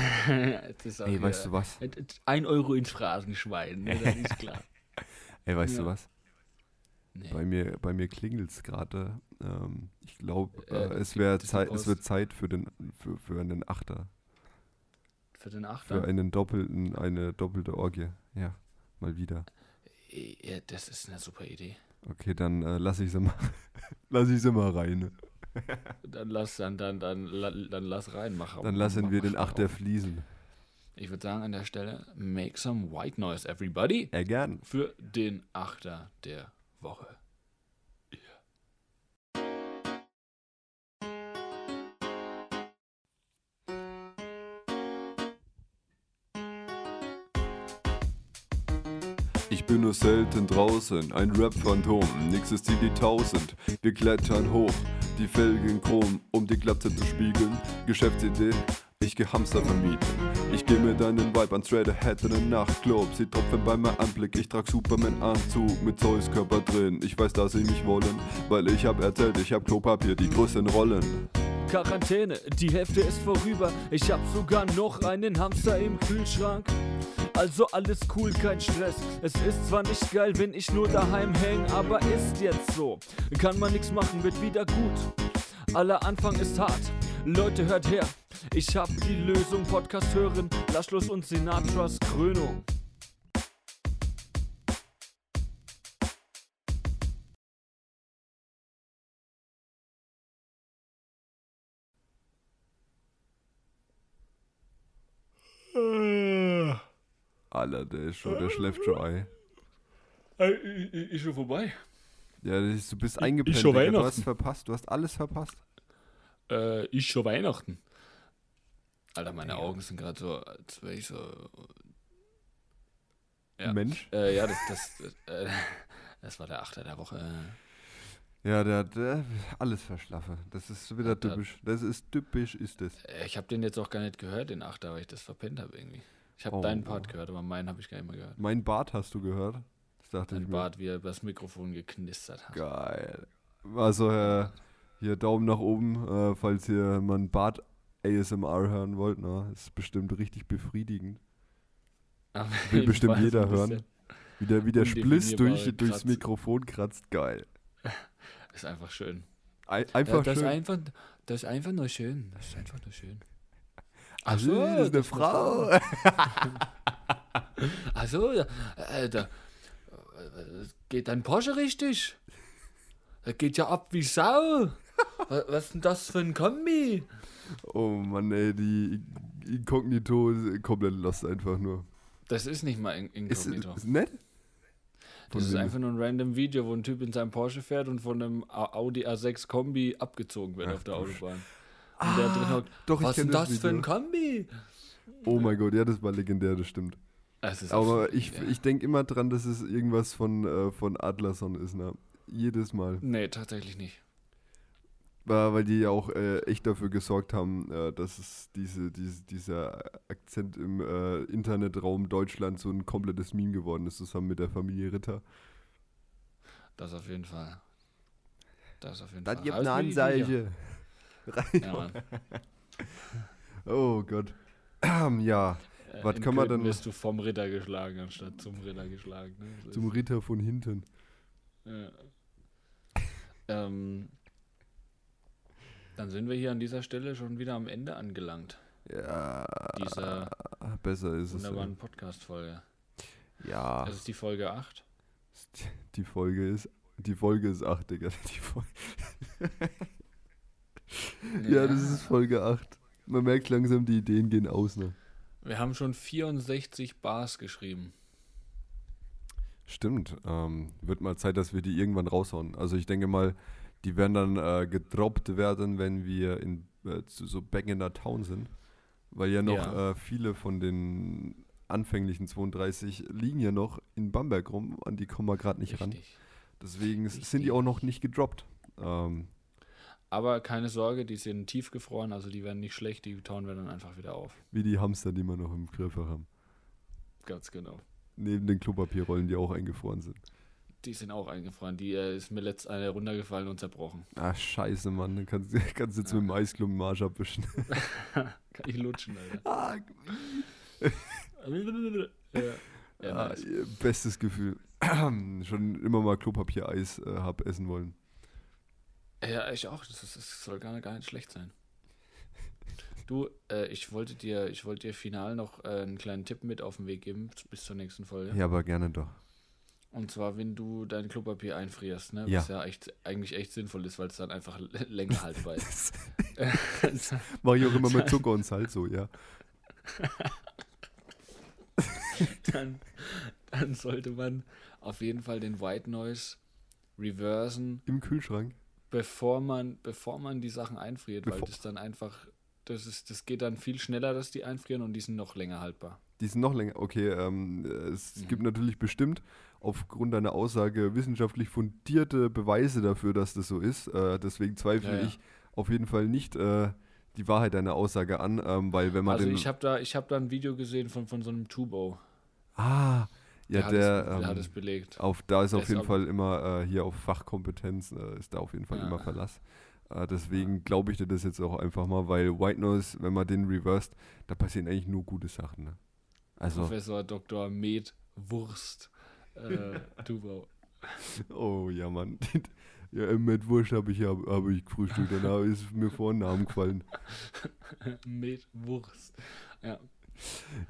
Ey, weißt du was? Ein Euro ins Phrasenschwein, ne? das ist klar. (laughs) Ey, weißt Ja. du was? Nee. Bei mir, bei mir klingelt es gerade. Ähm, ich glaube, Äh, äh, es, wär Zeit, Post. es wird Zeit für, den, für, für einen Achter. Für den Für Achter? einen doppelten, eine doppelte Orgie. Ja, mal wieder. Ja, das ist eine super Idee. Okay, dann äh, lass ich sie mal, lass ich sie mal rein. (laughs) Dann lass, dann, dann, dann, dann lass rein, mach Dann lassen mach wir den Achter fließen. Ich würde sagen, an der Stelle, make some white noise, everybody, Ja, gern. für den Achter der Woche. Ich bin nur selten draußen, ein Rap-Phantom, nix ist die 1000. Wir klettern hoch, die Felgen chrom, um die Glatze zu spiegeln. Geschäftsidee, ich geh Hamster vermieten. Ich geh mit deinen Weibern straight ahead in den Nachtclub. Sie tropfen bei meinem Anblick, ich trag Superman-Anzug mit Zeus Körper drin. Ich weiß, dass sie mich wollen, weil ich hab erzählt, ich hab Klopapier, die größten Rollen. Quarantäne, die Hälfte ist vorüber. Ich hab sogar noch einen Hamster im Kühlschrank. Also alles cool, kein Stress. Es ist zwar nicht geil, wenn ich nur daheim häng, aber ist jetzt so. Kann man nichts machen, wird wieder gut. Aller Anfang ist hart. Leute, hört her. Ich hab die Lösung, Podcast hören. Laschlos und Sinatras Krönung. Alter, der ist schon, der schläft schon ein. Ist schon vorbei. Ja, ist, du bist eingepennt. schon Digga. du hast verpasst, du hast alles verpasst. Äh, ist schon Weihnachten. Alter, meine Augen sind gerade so, als wäre ich so. Ja. Mensch. Äh, ja, das, das, äh, das war der Achter der Woche. Ja, der, der alles verschlaffe. Das ist wieder Ja, da- typisch. Das ist typisch, ist das. Äh, Ich habe den jetzt auch gar nicht gehört, den Achter, weil ich das verpennt habe irgendwie. Ich habe Oh. deinen Part gehört, aber meinen habe ich gar nicht mehr gehört. Mein Bart hast du gehört? Das dachte Dein ich mir. Bart, wie er übers Mikrofon geknistert hat. Geil. Also, äh, hier Daumen nach oben, äh, falls ihr mal ein Bart ASMR hören wollt. Ne? Ist bestimmt richtig befriedigend. Aber Will bestimmt jedenfalls jeder hören. Wie der, wie der Spliss durch, durchs. Mikrofon kratzt. Geil. (laughs) Ist einfach schön. Ein, einfach das, schön. Ist einfach, das ist einfach nur schön. Das ist einfach nur schön. Ach so, das ist eine Frau. Also, (laughs) äh, da, äh, geht dein Porsche richtig? Das geht ja ab wie Sau. (laughs) was, was ist denn das für ein Kombi? Oh Mann, ey, die Inkognito ist komplett lost einfach nur. Das ist nicht mal in Ist, inkognito. ist nett? das ist einfach nur ein random Video, wo ein Typ in seinem Porsche fährt und von einem Audi A6 Kombi abgezogen wird Ach auf der Autobahn. Und der drin hockt, doch, was ist denn das das für ein. Kombi? Oh mein Gott, ja, das war legendär, das stimmt. Ist Aber ich, ja. ich denke immer dran, dass es irgendwas von, äh, von Adlerson ist, ne? Jedes Mal. Nee, tatsächlich nicht. Weil weil die ja auch äh, echt dafür gesorgt haben, äh, dass es diese, diese, dieser Akzent im äh, Internetraum Deutschland so ein komplettes Meme geworden ist, zusammen mit der Familie Ritter. Das auf jeden Fall. Das auf jeden Das Fall. gibt eine nicht, (laughs) Ja. Oh Gott. (clears throat) ja, Äh, Was kann man denn- wirst du vom Ritter geschlagen, anstatt zum Ritter geschlagen. Ne? So zum Ritter von hinten. ja. ähm, dann sind wir hier an dieser Stelle schon wieder am Ende angelangt. Ja, Dieser besser ist es. wunderbaren Podcast-Folge. Ja, Das ist die Folge 8. (laughs) die Folge ist, die Folge ist 8, Digga. (laughs) Die Folge, ja, das ist Folge 8. Man merkt langsam, die Ideen gehen aus, ne? Wir haben schon 64 Bars geschrieben. Stimmt. Ähm, wird mal Zeit, dass wir die irgendwann raushauen. Also ich denke mal, die werden dann äh, gedroppt werden, wenn wir in äh, so Back in der Town sind. Weil ja noch Ja. Äh, viele von den anfänglichen 32 liegen ja noch in Bamberg rum, an die kommen wir gerade nicht ran. Richtig. Deswegen s- sind die auch noch nicht gedroppt. Ähm, Aber keine Sorge, die sind tiefgefroren, also die werden nicht schlecht, die tauen wir dann einfach wieder auf. wie die Hamster, die wir noch im Griff haben. Ganz genau. Neben den Klopapierrollen, die auch eingefroren sind. Die sind auch eingefroren. Die äh, ist mir letzt eine runtergefallen und zerbrochen. Ah, scheiße, Mann. Dann kannst, (laughs) kannst du jetzt Ja. mit dem Eisklumpen im Arsch abwischen. (laughs) Kann ich lutschen, Alter. (laughs) ah, ja, ja ah, nice. bestes Gefühl. (clears throat) Schon immer mal Klopapiereis äh, hab essen wollen. ja, ich auch. Das, ist, das soll gar, gar nicht schlecht sein. Du, äh, ich wollte dir, ich wollte dir final noch äh, einen kleinen Tipp mit auf den Weg geben bis zur nächsten Folge. Ja, aber gerne doch. Und zwar, wenn du dein Klopapier einfrierst, ne? Ja. Was ja echt, eigentlich echt sinnvoll ist, weil es dann einfach länger haltbar (laughs) ist. (laughs) Mach ich auch immer mit Zucker und Salz so, ja. dann, dann sollte man auf jeden Fall den White Noise reversen, Im Kühlschrank. bevor man, bevor man die Sachen einfriert, weil Bevor- das dann einfach, das ist, das geht dann viel schneller, dass die einfrieren und die sind noch länger haltbar. Die sind noch länger. Okay, ähm, es Mhm. gibt natürlich bestimmt aufgrund deiner Aussage wissenschaftlich fundierte Beweise dafür, dass das so ist. Äh, deswegen zweifle Ja, ja. ich auf jeden Fall nicht äh, die Wahrheit deiner Aussage an, ähm, weil wenn man Also den. ich habe da, ich habe da ein Video gesehen von, von so einem Tubo. ah, ja, hat, der. es, der hat ähm, es belegt. auf, da ist der auf ist jeden Fall immer äh, hier auf Fachkompetenz, äh, ist da auf jeden Fall Ja. immer Verlass. Äh, deswegen glaube ich dir das jetzt auch einfach mal, weil White Noise, wenn man den reversed, da passieren eigentlich nur gute Sachen. Ne? Also, Professor Dr. Med Wurst äh, Tubo. oh ja, Mann. (laughs) Ja, mit Wurst habe ich, hab, hab ich gefrühstückt, danach ist mir vor den Namen gefallen. (laughs) Med Wurst. Ja.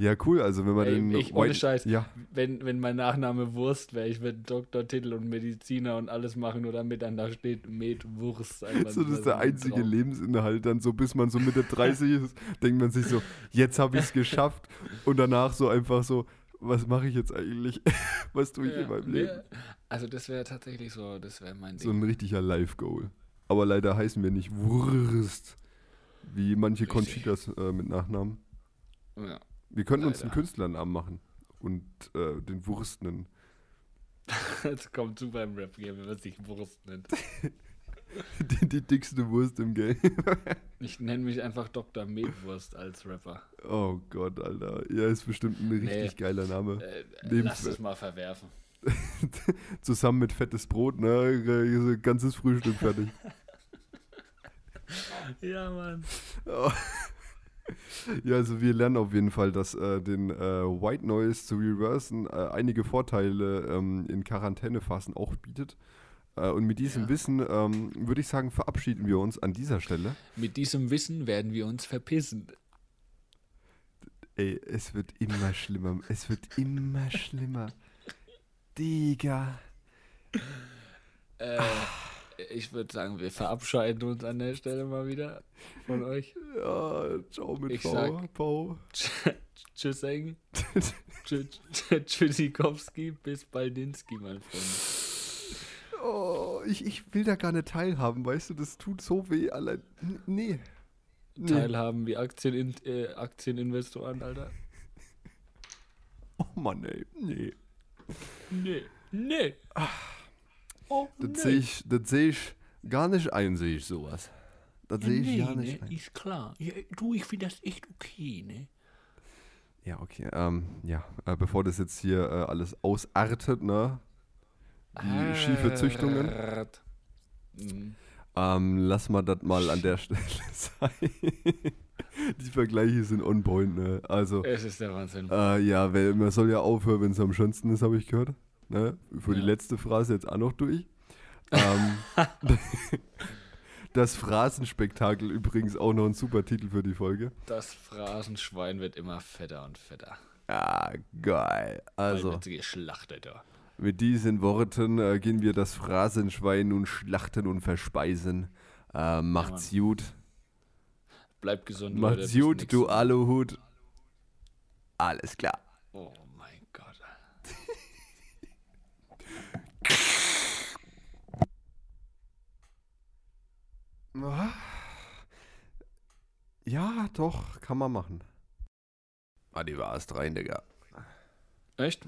Ja, cool, also wenn man Ey, den ich- ohne Scheiß. Ja, Wenn, wenn mein Nachname Wurst wäre, ich würde Doktortitel und Mediziner und alles machen, nur damit dann da steht Med Wurst. Einfach so das ist der ein einzige Traum. Lebensinhalt dann so, bis man so Mitte 30 ist, denkt man sich so, jetzt habe ich es geschafft und danach so einfach so, was mache ich jetzt eigentlich? (laughs) was tue ich Ja, in meinem Leben? Also das wäre tatsächlich so, das wäre mein So Ding. ein richtiger Life-Goal. Aber leider heißen wir nicht Wurst, wie manche Richtig. Conchitas äh, mit Nachnamen. Ja. Wir könnten uns einen Leider. Künstlernamen machen und äh, den Wurst nennen. (laughs) Jetzt kommt super im Rap, wenn man sich Wurst nennt. (laughs) (laughs) Die, die dickste Wurst im Game. (laughs) Ich nenne mich einfach Dr. Medwurst als Rapper. Oh Gott, Alter. Ja, ist bestimmt ein Nee. richtig geiler Name. Äh, lass das mal verwerfen. (laughs) Zusammen mit fettes Brot, ne? Ganzes Frühstück fertig. Ja, Mann. Oh. Ja, also wir lernen auf jeden Fall, dass äh, den äh, White Noise zu reversen äh, einige Vorteile ähm, in Quarantänephasen auch bietet. Äh, und mit diesem Ja. Wissen ähm, würde ich sagen, verabschieden wir uns an dieser Stelle. Mit diesem Wissen werden wir uns verpissen. Ey, es wird immer schlimmer. Es wird immer schlimmer. Digga. Äh, ich würde sagen, wir verabscheiden uns an der Stelle mal wieder von euch. Ja, ciao mit Ich sag- Pau. (laughs) Tschüss, Eng. (laughs) Tschüssikowski, bis Baldinski, mein Freund. Oh, ich, ich will da gar nicht teilhaben, weißt du, das tut so weh. Allein. Nee. Nee. Teilhaben wie Aktien, äh, Aktieninvestoren, Alter. Oh Mann, ey. Nee. Nee. Nee. Oh, Das sehe ich, das seh ich gar nicht ein, sehe ich sowas. Das sehe ich gar nicht ne, ein. ist klar. Ja, du, ich finde das echt okay, ne? Ja, okay. Ähm, ja, äh, bevor das jetzt hier äh, alles ausartet, ne? Die schiefe Züchtungen. Mhm. Ähm, lass mal das mal an der Stelle (laughs) sein. Die Vergleiche sind on point, ne? Also, Es ist der Wahnsinn. äh, ja, weil man soll ja aufhören, wenn es am schönsten ist, habe ich gehört. Ne? Für die Ja. letzte Phrase jetzt auch noch durch. (laughs) Ähm, (laughs) das Phrasenspektakel übrigens auch noch ein super Titel für die Folge. Das Phrasenschwein wird immer fetter und fetter. Ah, geil. Also. Also, wird sie geschlachtet, ja. Mit diesen Worten äh, gehen wir das Phrasenschwein nun schlachten und verspeisen. Äh, macht's gut. Bleibt gesund, Leute. Macht's bis gut, du. Aluhut. Alles klar. Oh mein Gott. (laughs) Ja, doch, kann man machen. Ah, die war erst rein, Digga. Echt?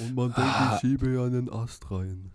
Und man denkt, ich schiebe ja einen Ast rein.